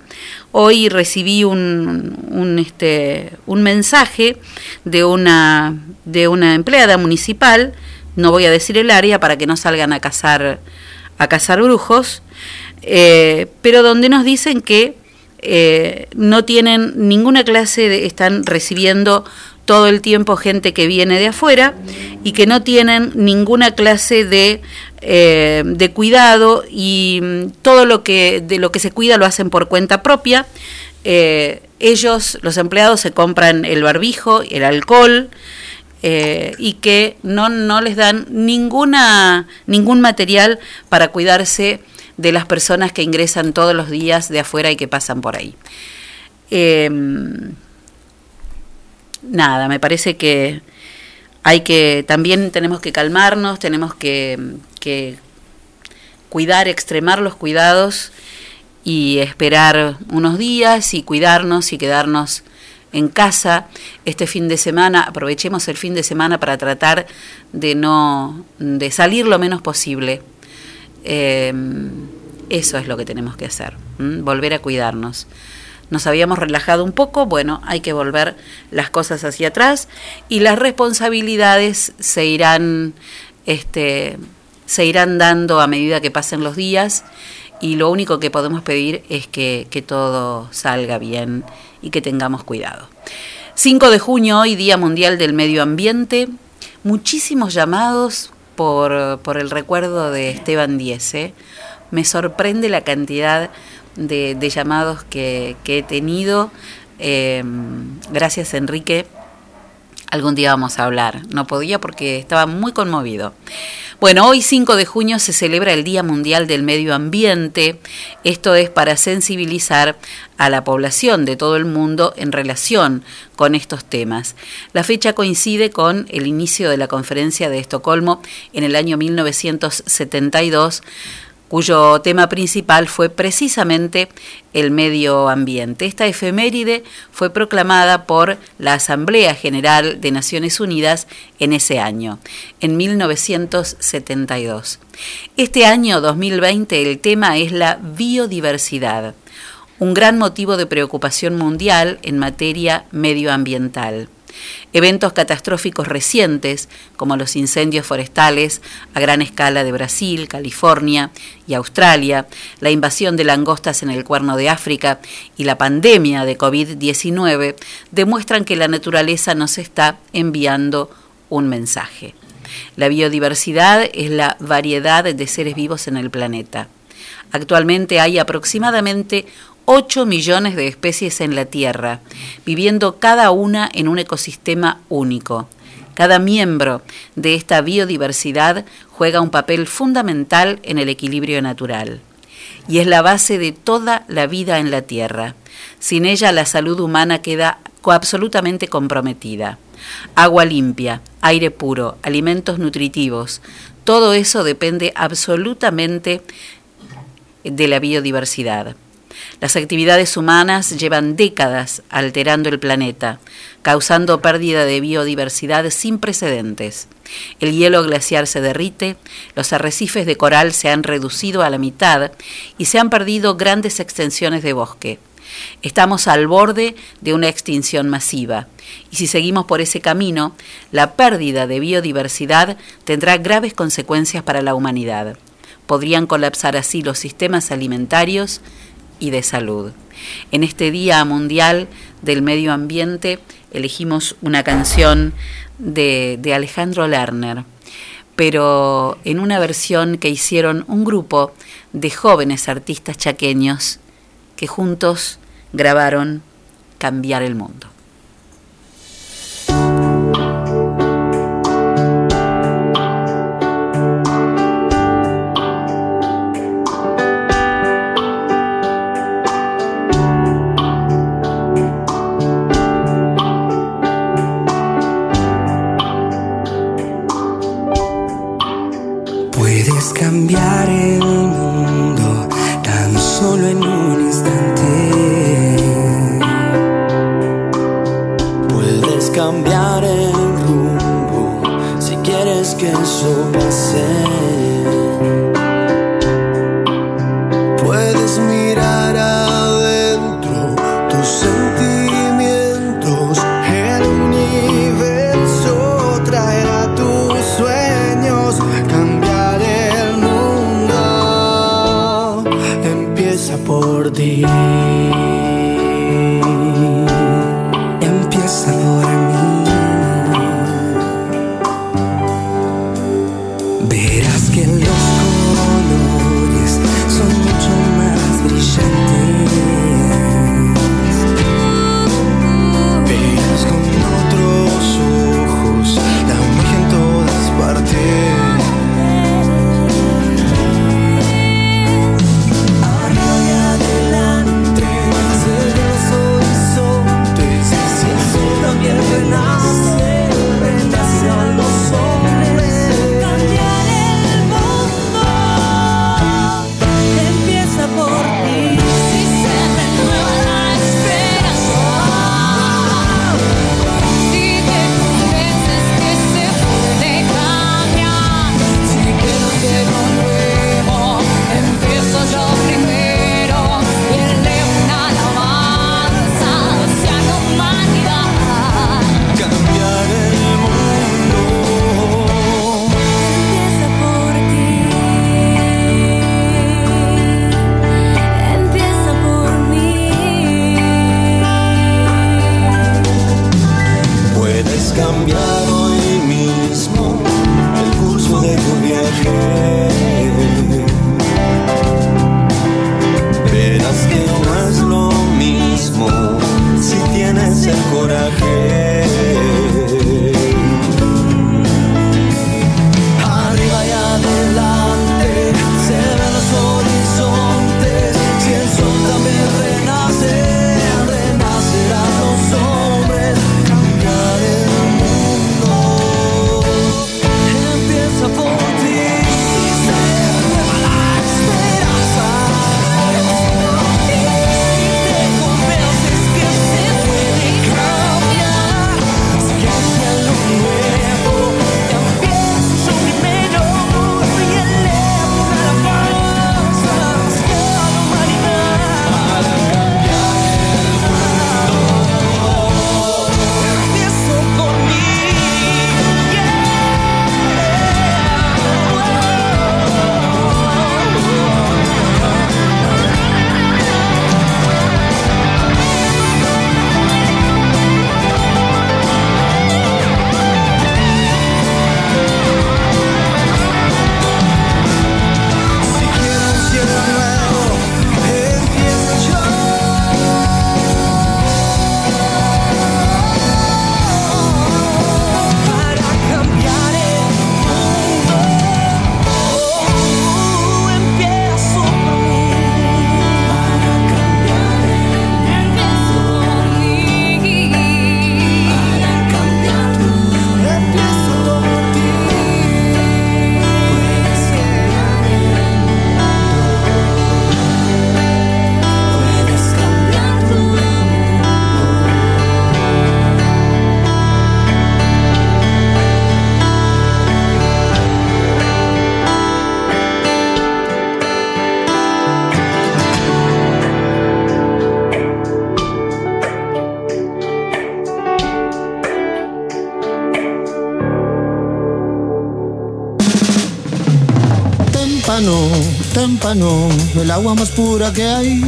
Hoy recibí un, un, este, un mensaje de una, de una empleada municipal, no voy a decir el área para que no salgan a cazar, a cazar brujos, eh, pero donde nos dicen que eh, no tienen ninguna clase, de, están recibiendo todo el tiempo gente que viene de afuera y que no tienen ninguna clase de, eh, de cuidado y mm, todo lo que de lo que se cuida lo hacen por cuenta propia. Ellos, los empleados, se compran el barbijo, el alcohol, eh, y que no, no les dan ninguna, ningún material para cuidarse de las personas que ingresan todos los días de afuera y que pasan por ahí. Eh, nada, me parece que hay que, también tenemos que calmarnos, tenemos que, que cuidar, extremar los cuidados y esperar unos días y cuidarnos y quedarnos en casa este fin de semana, aprovechemos el fin de semana para tratar de no de salir lo menos posible. Eh, eso es lo que tenemos que hacer, volver a cuidarnos. Nos habíamos relajado un poco, bueno, hay que volver las cosas hacia atrás y las responsabilidades se irán, este, se irán dando a medida que pasen los días y lo único que podemos pedir es que, que todo salga bien y que tengamos cuidado. 5 de junio, hoy Día Mundial del Medio Ambiente, muchísimos llamados por, por el recuerdo de Esteban Diese. Me sorprende la cantidad de, de llamados que, que, he tenido. Eh, gracias Enrique. Algún día vamos a hablar. No podía porque estaba muy conmovido. Bueno, hoy 5 de junio se celebra el Día Mundial del Medio Ambiente. Esto es para sensibilizar a la población de todo el mundo en relación con estos temas. La fecha coincide con el inicio de la conferencia de Estocolmo en el año 1972 cuyo tema principal fue precisamente el medio ambiente. Esta efeméride fue proclamada por la Asamblea General de Naciones Unidas en ese año, en 1972. Este año 2020 el tema es la biodiversidad, un gran motivo de preocupación mundial en materia medioambiental. Eventos catastróficos recientes, como los incendios forestales a gran escala de Brasil, California y Australia, la invasión de langostas en el cuerno de África y la pandemia de COVID-19, demuestran que la naturaleza nos está enviando un mensaje. La biodiversidad es la variedad de seres vivos en el planeta. Actualmente hay aproximadamente 8 millones de especies en la Tierra, viviendo cada una en un ecosistema único. Cada miembro de esta biodiversidad juega un papel fundamental en el equilibrio natural y es la base de toda la vida en la Tierra. Sin ella la salud humana queda absolutamente comprometida. Agua limpia, aire puro, alimentos nutritivos, todo eso depende absolutamente de la biodiversidad. Las actividades humanas llevan décadas alterando el planeta, causando pérdida de biodiversidad sin precedentes. El hielo glaciar se derrite, los arrecifes de coral se han reducido a la mitad y se han perdido grandes extensiones de bosque. Estamos al borde de una extinción masiva y si seguimos por ese camino, la pérdida de biodiversidad tendrá graves consecuencias para la humanidad. Podrían colapsar así los sistemas alimentarios y de salud. En este Día Mundial del Medio Ambiente elegimos una canción de, de Alejandro Lerner, pero en una versión que hicieron un grupo de jóvenes artistas chaqueños que juntos grabaron Cambiar el Mundo. Cambiar témpano, el agua más pura que hay.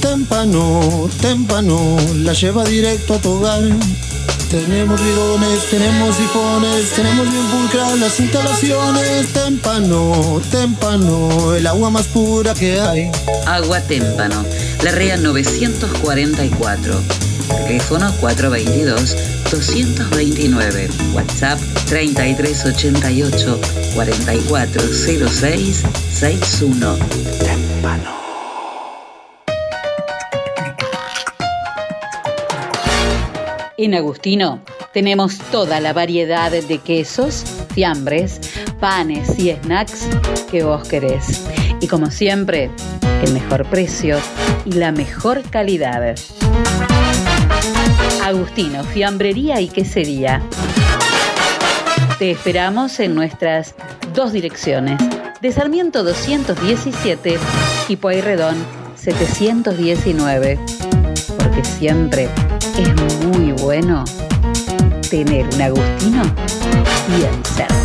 Témpano, témpano, la lleva directo a tu hogar. Tenemos bidones, tenemos sifones, tenemos bien pulcras las instalaciones. Témpano, témpano, el agua más pura que hay. Agua Témpano, la REA 944. Teléfono 422-229. WhatsApp 3388 4406 61. Témpano. En Agustino tenemos toda la variedad de quesos, fiambres, panes y snacks que vos querés. Y como siempre, el mejor precio y la mejor calidad. Agustino, fiambrería y quesería. Te esperamos en nuestras dos direcciones, de Sarmiento 217 y Pueyrredón 719. Porque siempre es muy bueno tener un Agustino bien cerca.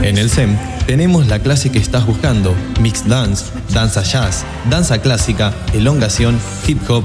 En el SEM tenemos la clase que estás buscando, Mixed Dance, Danza Jazz, Danza Clásica, Elongación, Hip Hop,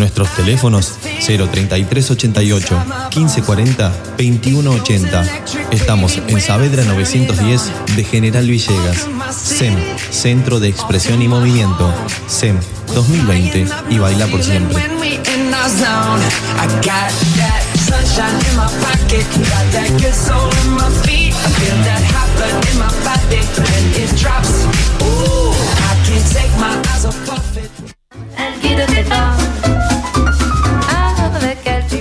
Nuestros teléfonos 03388 1540 2180. Estamos en Saavedra 910 de General Villegas. SEM, Centro de Expresión y Movimiento. SEM 2020 y baila por siempre.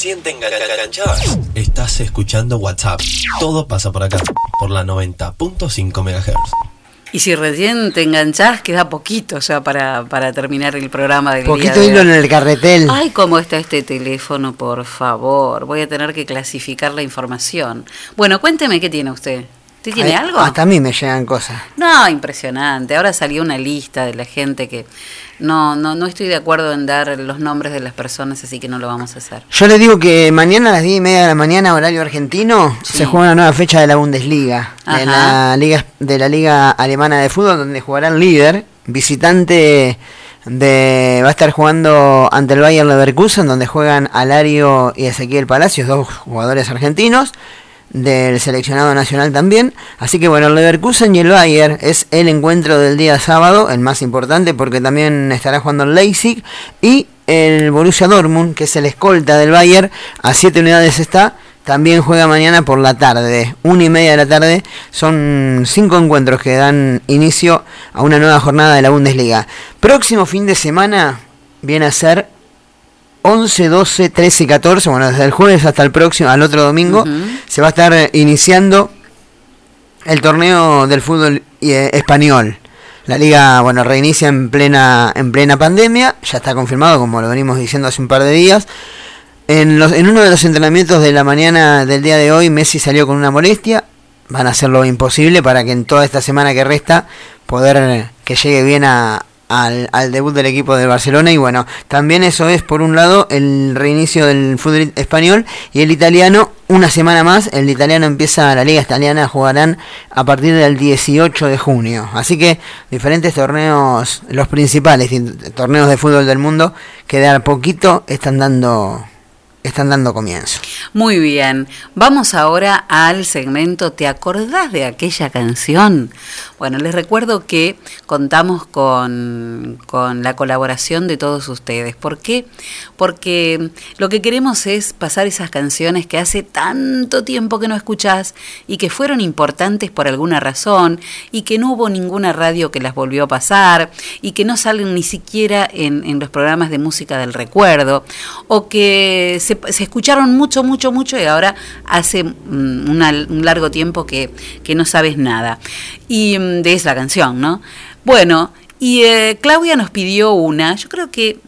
Te enganchás, estás escuchando WhatsApp. Todo pasa por acá, por la 90.5 MHz. Y si recién te enganchás, queda poquito ya para, para terminar el programa del día Poquito de hilo hoy. en el carretel. Ay, cómo está este teléfono, por favor. Voy a tener que clasificar la información. Bueno, cuénteme qué tiene usted. ¿Usted tiene Ay, algo? Hasta a mí me llegan cosas. No, impresionante. Ahora salió una lista de la gente que no, no, no estoy de acuerdo en dar los nombres de las personas, así que no lo vamos a hacer. Yo le digo que mañana a las 10 y media de la mañana, horario argentino, se juega una nueva fecha de la Bundesliga, de la liga de la liga alemana de fútbol, donde jugará el líder, visitante de va a estar jugando ante el Bayern Leverkusen, donde juegan Alario y Ezequiel Palacios, dos jugadores argentinos del seleccionado nacional también. Así que bueno, el Leverkusen y el Bayern es el encuentro del día sábado, el más importante porque también estará jugando el Leipzig y el Borussia Dortmund, que es el escolta del Bayern, a 7 unidades está. También juega mañana por la tarde, una y media de la tarde. Son cinco encuentros que dan inicio a una nueva jornada de la Bundesliga. Próximo fin de semana viene a ser 11, 12, 13 y 14. Bueno, desde el jueves hasta el próximo, al otro domingo, se va a estar eh, iniciando el torneo del fútbol eh, español. La liga, bueno, reinicia en plena, en plena pandemia. Ya está confirmado, como lo venimos diciendo hace un par de días. En, los, en uno de los entrenamientos de la mañana del día de hoy, Messi salió con una molestia. Van a hacer lo imposible para que en toda esta semana que resta, poder eh, que llegue bien a, al, al debut del equipo de Barcelona y bueno, también eso es por un lado el reinicio del fútbol español y el italiano una semana más, el italiano empieza la liga italiana, jugarán a partir del 18 de junio. Así que diferentes torneos, los principales torneos de fútbol del mundo, que de a poquito están dando están dando comienzo. Muy bien, vamos ahora al segmento ¿Te acordás de aquella canción? Bueno, les recuerdo que contamos con, con la colaboración de todos ustedes. ¿Por qué? Porque lo que queremos es pasar esas canciones que hace tanto tiempo que no escuchás y que fueron importantes por alguna razón y que no hubo ninguna radio que las volvió a pasar y que no salen ni siquiera en, en los programas de música del recuerdo o que se, escucharon mucho, mucho, mucho y ahora hace mm, un largo tiempo que, que no sabes nada. Y mm, de esa canción, ¿no? Bueno, y eh, Claudia nos pidió una, yo creo que,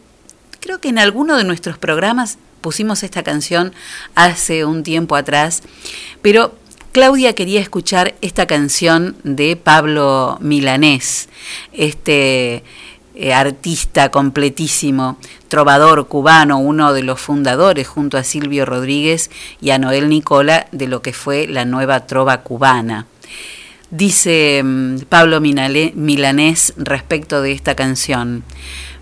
creo que en alguno de nuestros programas pusimos esta canción hace un tiempo atrás, pero Claudia quería escuchar esta canción de Pablo Milanés, este eh, artista completísimo, trovador cubano, uno de los fundadores junto a Silvio Rodríguez y a Noel Nicola de lo que fue la nueva trova cubana. Dice mm, Pablo Milanés respecto de esta canción,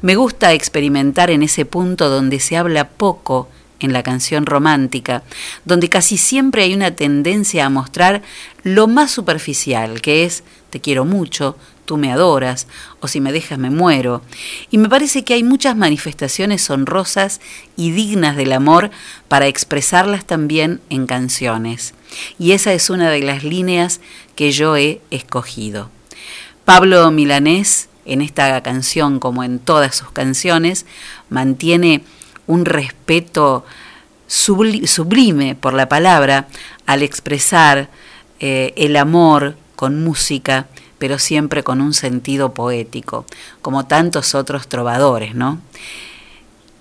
me gusta experimentar en ese punto donde se habla poco en la canción romántica, donde casi siempre hay una tendencia a mostrar lo más superficial, que es te quiero mucho, tú me adoras, o si me dejas me muero. Y me parece que hay muchas manifestaciones honrosas y dignas del amor para expresarlas también en canciones. Y esa es una de las líneas que yo he escogido. Pablo Milanés, en esta canción como en todas sus canciones, mantiene un respeto subli- sublime por la palabra al expresar eh, el amor con música, pero siempre con un sentido poético, como tantos otros trovadores, ¿no?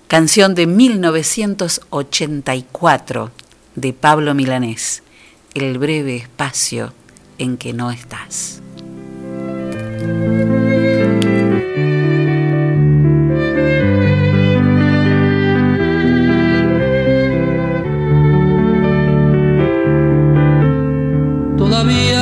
Canción de 1984 de Pablo Milanés, El breve espacio en que no estás. Todavía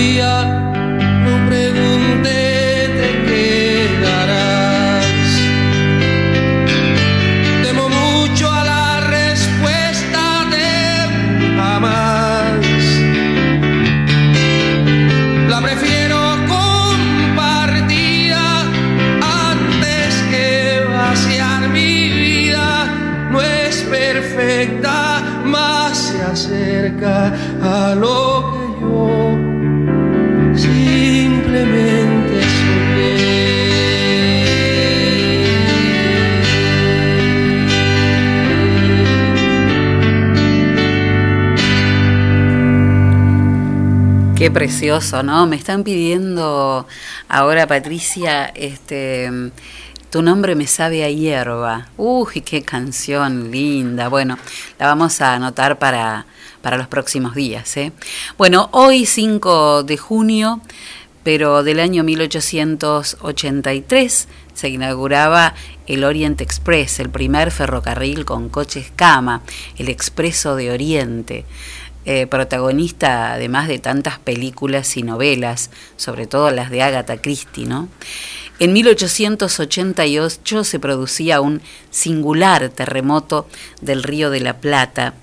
Todavía ¿no? Me están pidiendo ahora, Patricia, este, tu nombre me sabe a hierba. Uy, qué canción linda. Bueno, la vamos a anotar para, para los próximos días. ¿eh? Bueno, hoy 5 de junio, pero del año 1883, se inauguraba el Orient Express, el primer ferrocarril con coches cama, el Expreso de Oriente eh, protagonista además de tantas películas y novelas, sobre todo las de Agatha Christie, ¿no? En 1888 se producía un singular terremoto del Río de la Plata.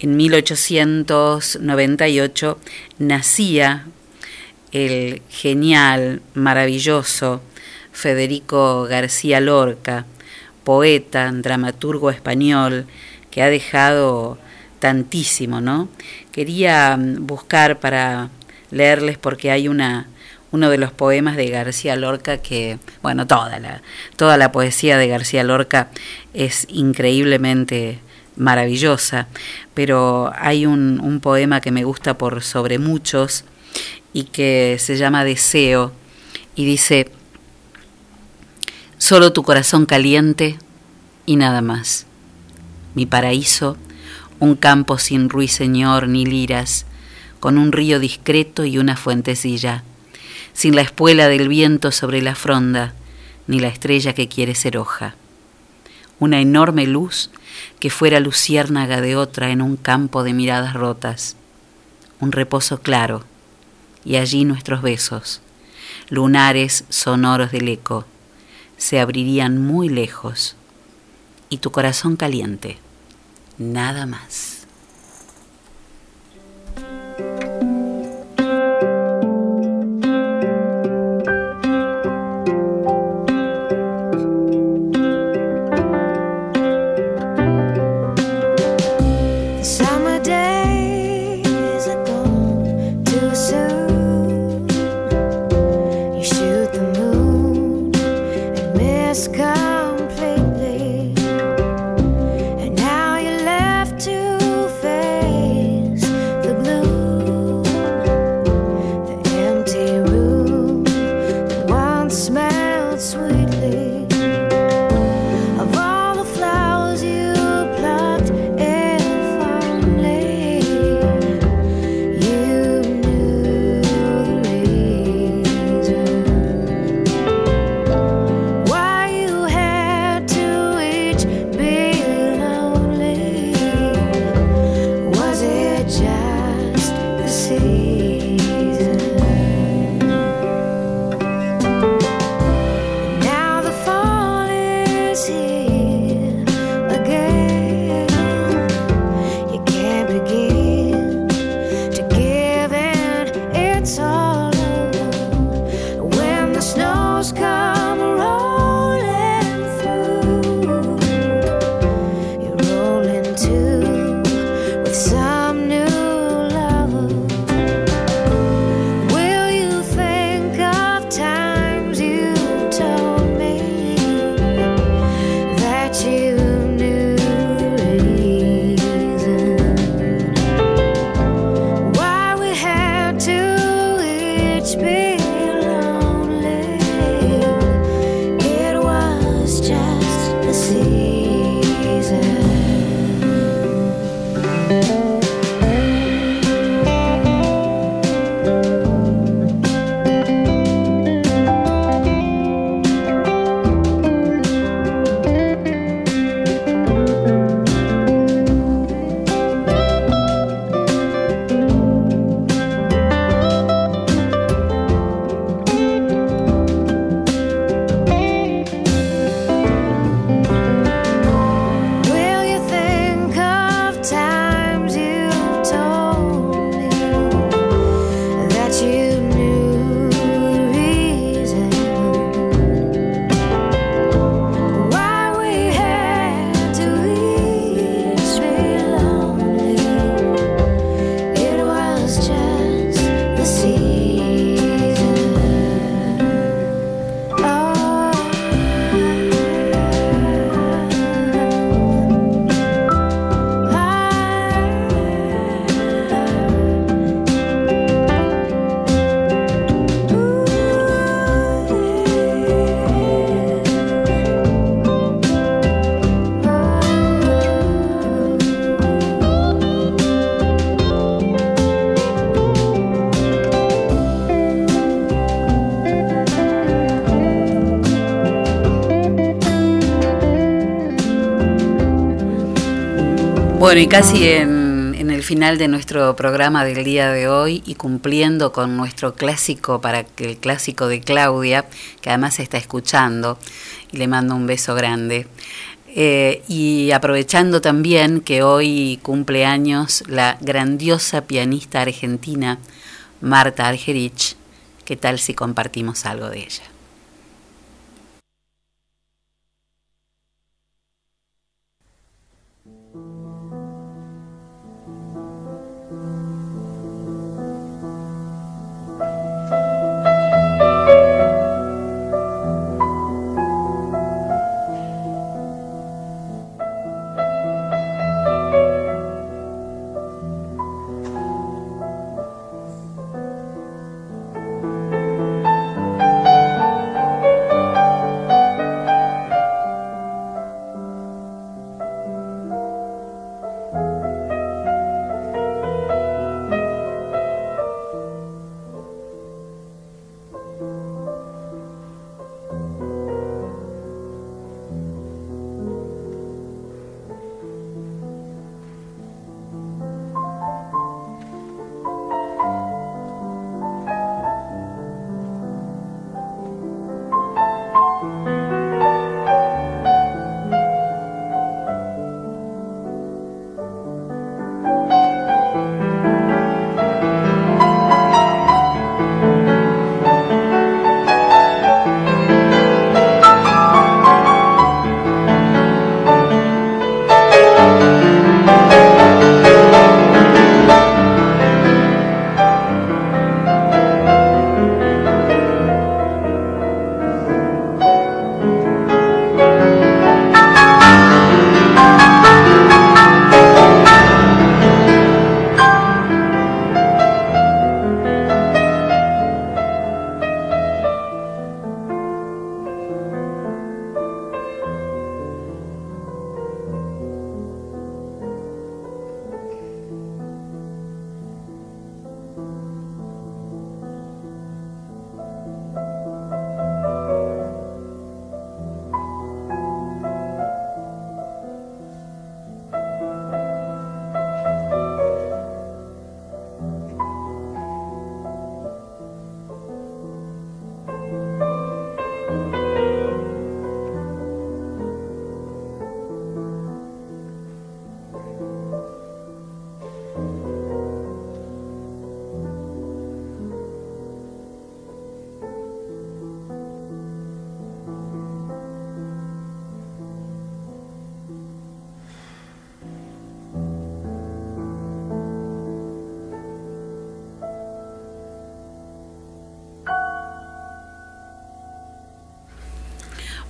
En 1898 nacía el genial, maravilloso Federico García Lorca, poeta, dramaturgo español, que ha dejado tantísimo, ¿no? Quería mm, buscar para leerles porque hay una uno de los poemas de García Lorca que, bueno, toda la toda la poesía de García Lorca es increíblemente maravillosa, pero hay un, un poema que me gusta por sobre muchos y que se llama Deseo y dice Solo tu corazón caliente y nada más. Mi paraíso un campo sin ruiseñor ni liras, con un río discreto y una fuentecilla, sin la espuela del viento sobre la fronda, ni la estrella que quiere ser hoja. Una enorme luz que fuera luciérnaga de otra en un campo de miradas rotas. Un reposo claro, y allí nuestros besos, lunares sonoros del eco, se abrirían muy lejos, y tu corazón caliente nada más. Bueno, y casi en, el final de nuestro programa del día de hoy y cumpliendo con nuestro clásico para el clásico de Claudia, que además está escuchando, y le mando un beso grande. Eh, y aprovechando también que hoy cumple años la grandiosa pianista argentina Marta Argerich, ¿qué tal si compartimos algo de ella?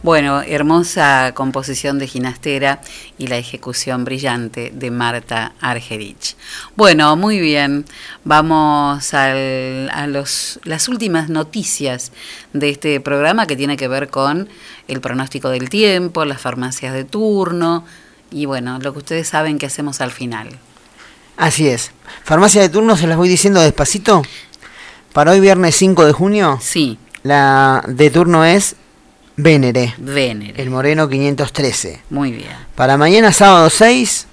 Bueno, hermosa composición de Ginastera y la ejecución brillante de Marta Argerich. Bueno, muy bien, vamos al- a los, las últimas noticias de este programa que tiene que ver con el pronóstico del tiempo, las farmacias de turno y bueno, lo que ustedes saben que hacemos al final. Así es. Farmacia de turno, se las voy diciendo despacito. Para hoy viernes 5 de junio. Sí. La de turno es Vénere. Vénere. El Moreno 513. Muy bien. Para mañana sábado 6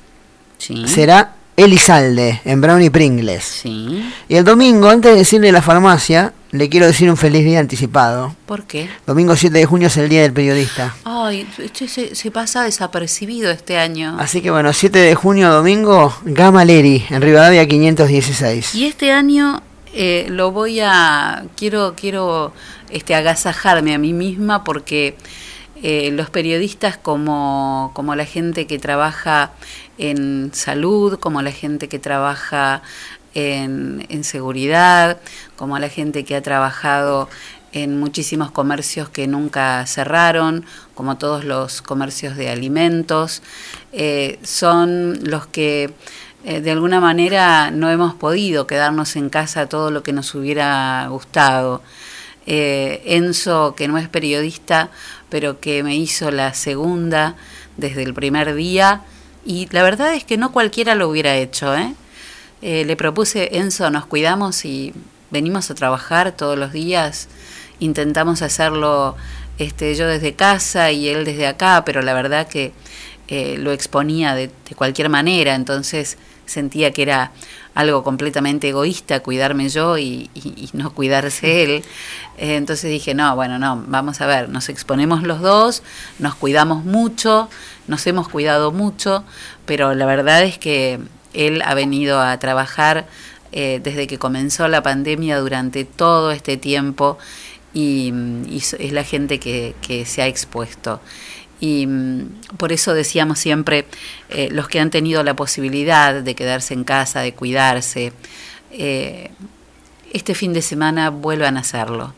Sí. será Elizalde en Brownie Pringles. Sí. Y el domingo, antes de decirle la farmacia, le quiero decir un feliz día anticipado. ¿Por qué? Domingo 7 de junio es el Día del Periodista. Ay, este se, se pasa desapercibido este año. Así que bueno, 7 de junio, domingo, Gama Leri, en Rivadavia 516. Y este año eh, lo voy a quiero quiero este agasajarme a mí misma porque eh, los periodistas como como la gente que trabaja en salud, como la gente que trabaja en, en seguridad, como la gente que ha trabajado en muchísimos comercios que nunca cerraron, como todos los comercios de alimentos, eh, son los que eh, de alguna manera no hemos podido quedarnos en casa todo lo que nos hubiera gustado. Eh, Enzo, que no es periodista, pero que me hizo la segunda desde el primer día, y la verdad es que no cualquiera lo hubiera hecho. ¿eh? Eh, le propuse, Enzo, nos cuidamos y venimos a trabajar todos los días, intentamos hacerlo este, yo desde casa y él desde acá, pero la verdad que eh, lo exponía de, de cualquier manera, entonces sentía que era algo completamente egoísta cuidarme yo y, y- y no cuidarse él. Eh, entonces dije, no, bueno, no, vamos a ver, nos exponemos los dos, nos cuidamos mucho, nos hemos cuidado mucho, pero la verdad es que él ha venido a trabajar eh, desde que comenzó la pandemia durante todo este tiempo y, es la gente que, que se ha expuesto. Y mm, por eso decíamos siempre, eh, los que han tenido la posibilidad de quedarse en casa, de cuidarse, eh, este fin de semana vuelvan a hacerlo.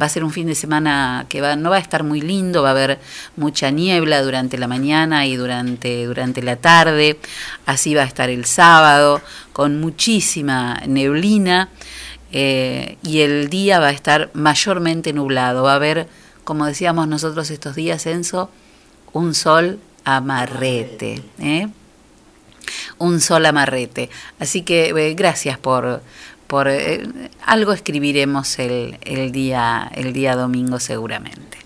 Va a ser un fin de semana que va, no va a estar muy lindo, va a haber mucha niebla durante la mañana y durante, durante la tarde. Así va a estar el sábado, con muchísima neblina. eh, y el día va a estar mayormente nublado. Va a haber, como decíamos nosotros estos días, Enzo, un sol amarrete. ¿eh? un sol amarrete. Así que eh, gracias por, por eh, algo escribiremos el, el día, el día domingo seguramente.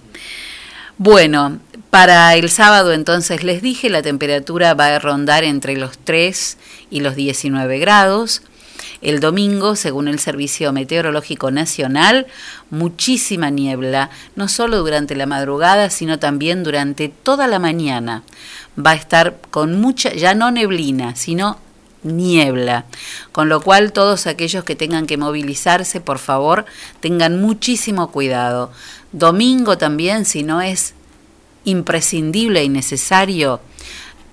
Bueno, para el sábado entonces les dije, la temperatura va a rondar entre los 3 y los 19 grados. El domingo, según el Servicio Meteorológico Nacional, muchísima niebla, no solo durante la madrugada, sino también durante toda la mañana. Va a estar con mucha, ya no neblina, sino niebla. Con lo cual todos aquellos que tengan que movilizarse, por favor, tengan muchísimo cuidado. Domingo también, si no es imprescindible y necesario,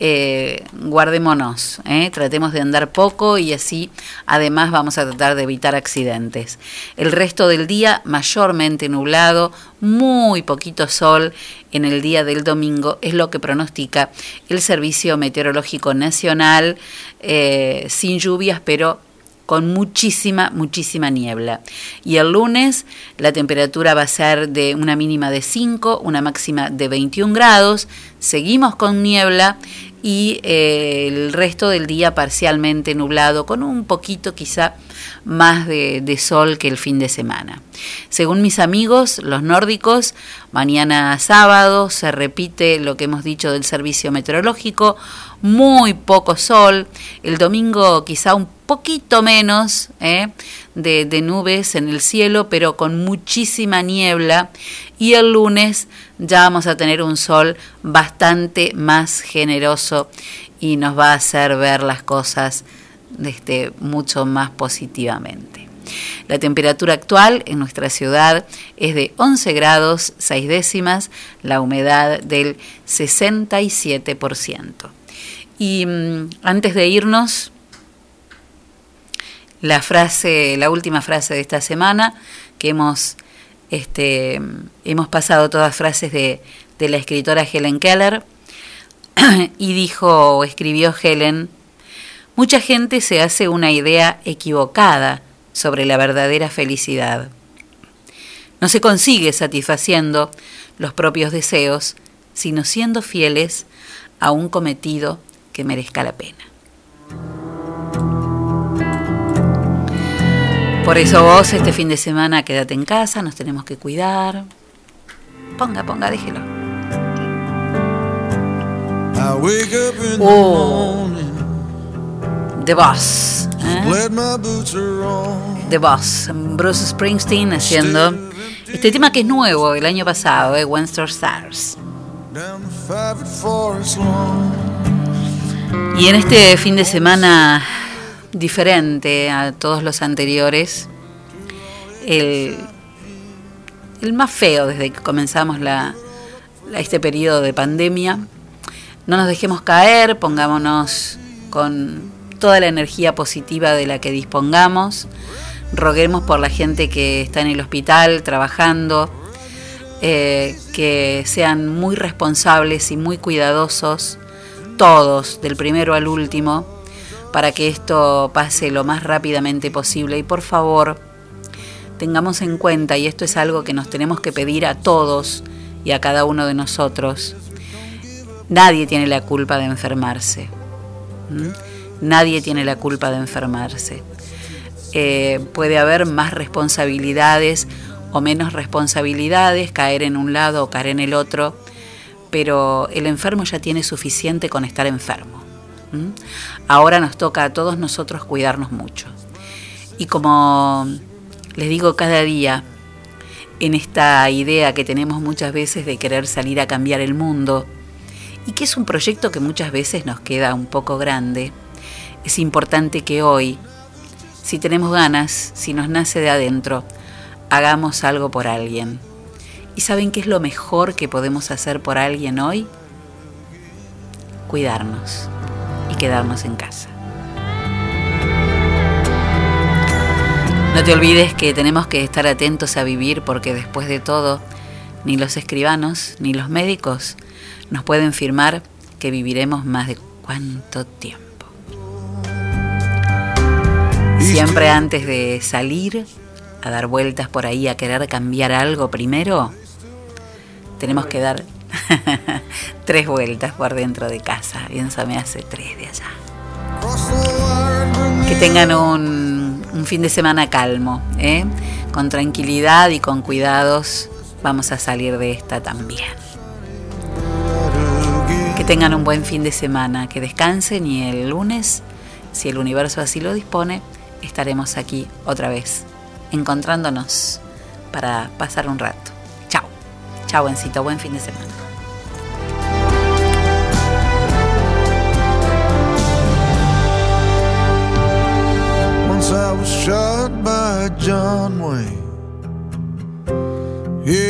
eh, guardémonos, ¿eh? tratemos de andar poco y así además vamos a tratar de evitar accidentes. El resto del día mayormente nublado, muy poquito sol en el día del domingo es lo que pronostica el Servicio Meteorológico Nacional, eh, sin lluvias pero con muchísima, muchísima niebla. Y el lunes la temperatura va a ser de una mínima de 5, una máxima de 21 grados. Seguimos con niebla y eh, el resto del día parcialmente nublado, con un poquito quizá más de, sol que el fin de semana. Según mis amigos, los nórdicos, mañana sábado se repite lo que hemos dicho del servicio meteorológico, muy poco sol, el domingo quizá un poquito menos ¿eh? de nubes en el cielo, pero con muchísima niebla, y el lunes ya vamos a tener un sol bastante más generoso y nos va a hacer ver las cosas este, mucho más positivamente. La temperatura actual en nuestra ciudad es de 11 grados 6 décimas, la humedad del 67%. Y mm, antes de irnos, la frase, la última frase de esta semana, que hemos, este, hemos pasado todas frases de, de la escritora Helen Keller, y dijo o escribió Helen, mucha gente se hace una idea equivocada sobre la verdadera felicidad. No se consigue satisfaciendo los propios deseos, sino siendo fieles a un cometido que merezca la pena. Por eso vos este fin de semana quédate en casa, nos tenemos que cuidar. Ponga, ponga, déjelo. Oh, The Boss. ¿eh? The Boss, Bruce Springsteen haciendo este tema que es nuevo del año pasado, eh, One Star Stars. Y en este fin de semana diferente a todos los anteriores, el, más feo desde que comenzamos la- este periodo de pandemia. No nos dejemos caer, pongámonos con toda la energía positiva de la que dispongamos. Roguemos por la gente que está en el hospital trabajando, eh, que sean muy responsables y muy cuidadosos, todos, del primero al último, para que esto pase lo más rápidamente posible. Y por favor, tengamos en cuenta, y esto es algo que nos tenemos que pedir a todos y a cada uno de nosotros, nadie tiene la culpa de enfermarse. Nadie tiene la culpa de enfermarse. Eh, puede haber más responsabilidades o menos responsabilidades, caer en un lado o caer en el otro, pero el enfermo ya tiene suficiente con estar enfermo. Ahora nos toca a todos nosotros cuidarnos mucho. Y como les digo cada día, en esta idea que tenemos muchas veces de querer salir a cambiar el mundo, y que es un proyecto que muchas veces nos queda un poco grande, es importante que hoy, si tenemos ganas, si nos nace de adentro, hagamos algo por alguien. ¿Y saben qué es lo mejor que podemos hacer por alguien hoy? Cuidarnos y quedarnos en casa. No te olvides que tenemos que estar atentos a vivir porque después de todo, ni los escribanos ni los médicos nos pueden firmar que viviremos más de cuánto tiempo. Siempre antes de salir a dar vueltas por ahí a querer cambiar algo primero, tenemos que dar tres vueltas por dentro de casa. Piensa, me hace tres de allá. Que tengan un, fin de semana calmo, ¿eh? con tranquilidad y con cuidados. Vamos a salir de esta también. Que tengan un buen fin de semana, que descansen y el lunes, si el universo así lo dispone, estaremos aquí otra vez, encontrándonos para pasar un rato. Chao, chao, buen fin de semana. I was shot by John Wayne.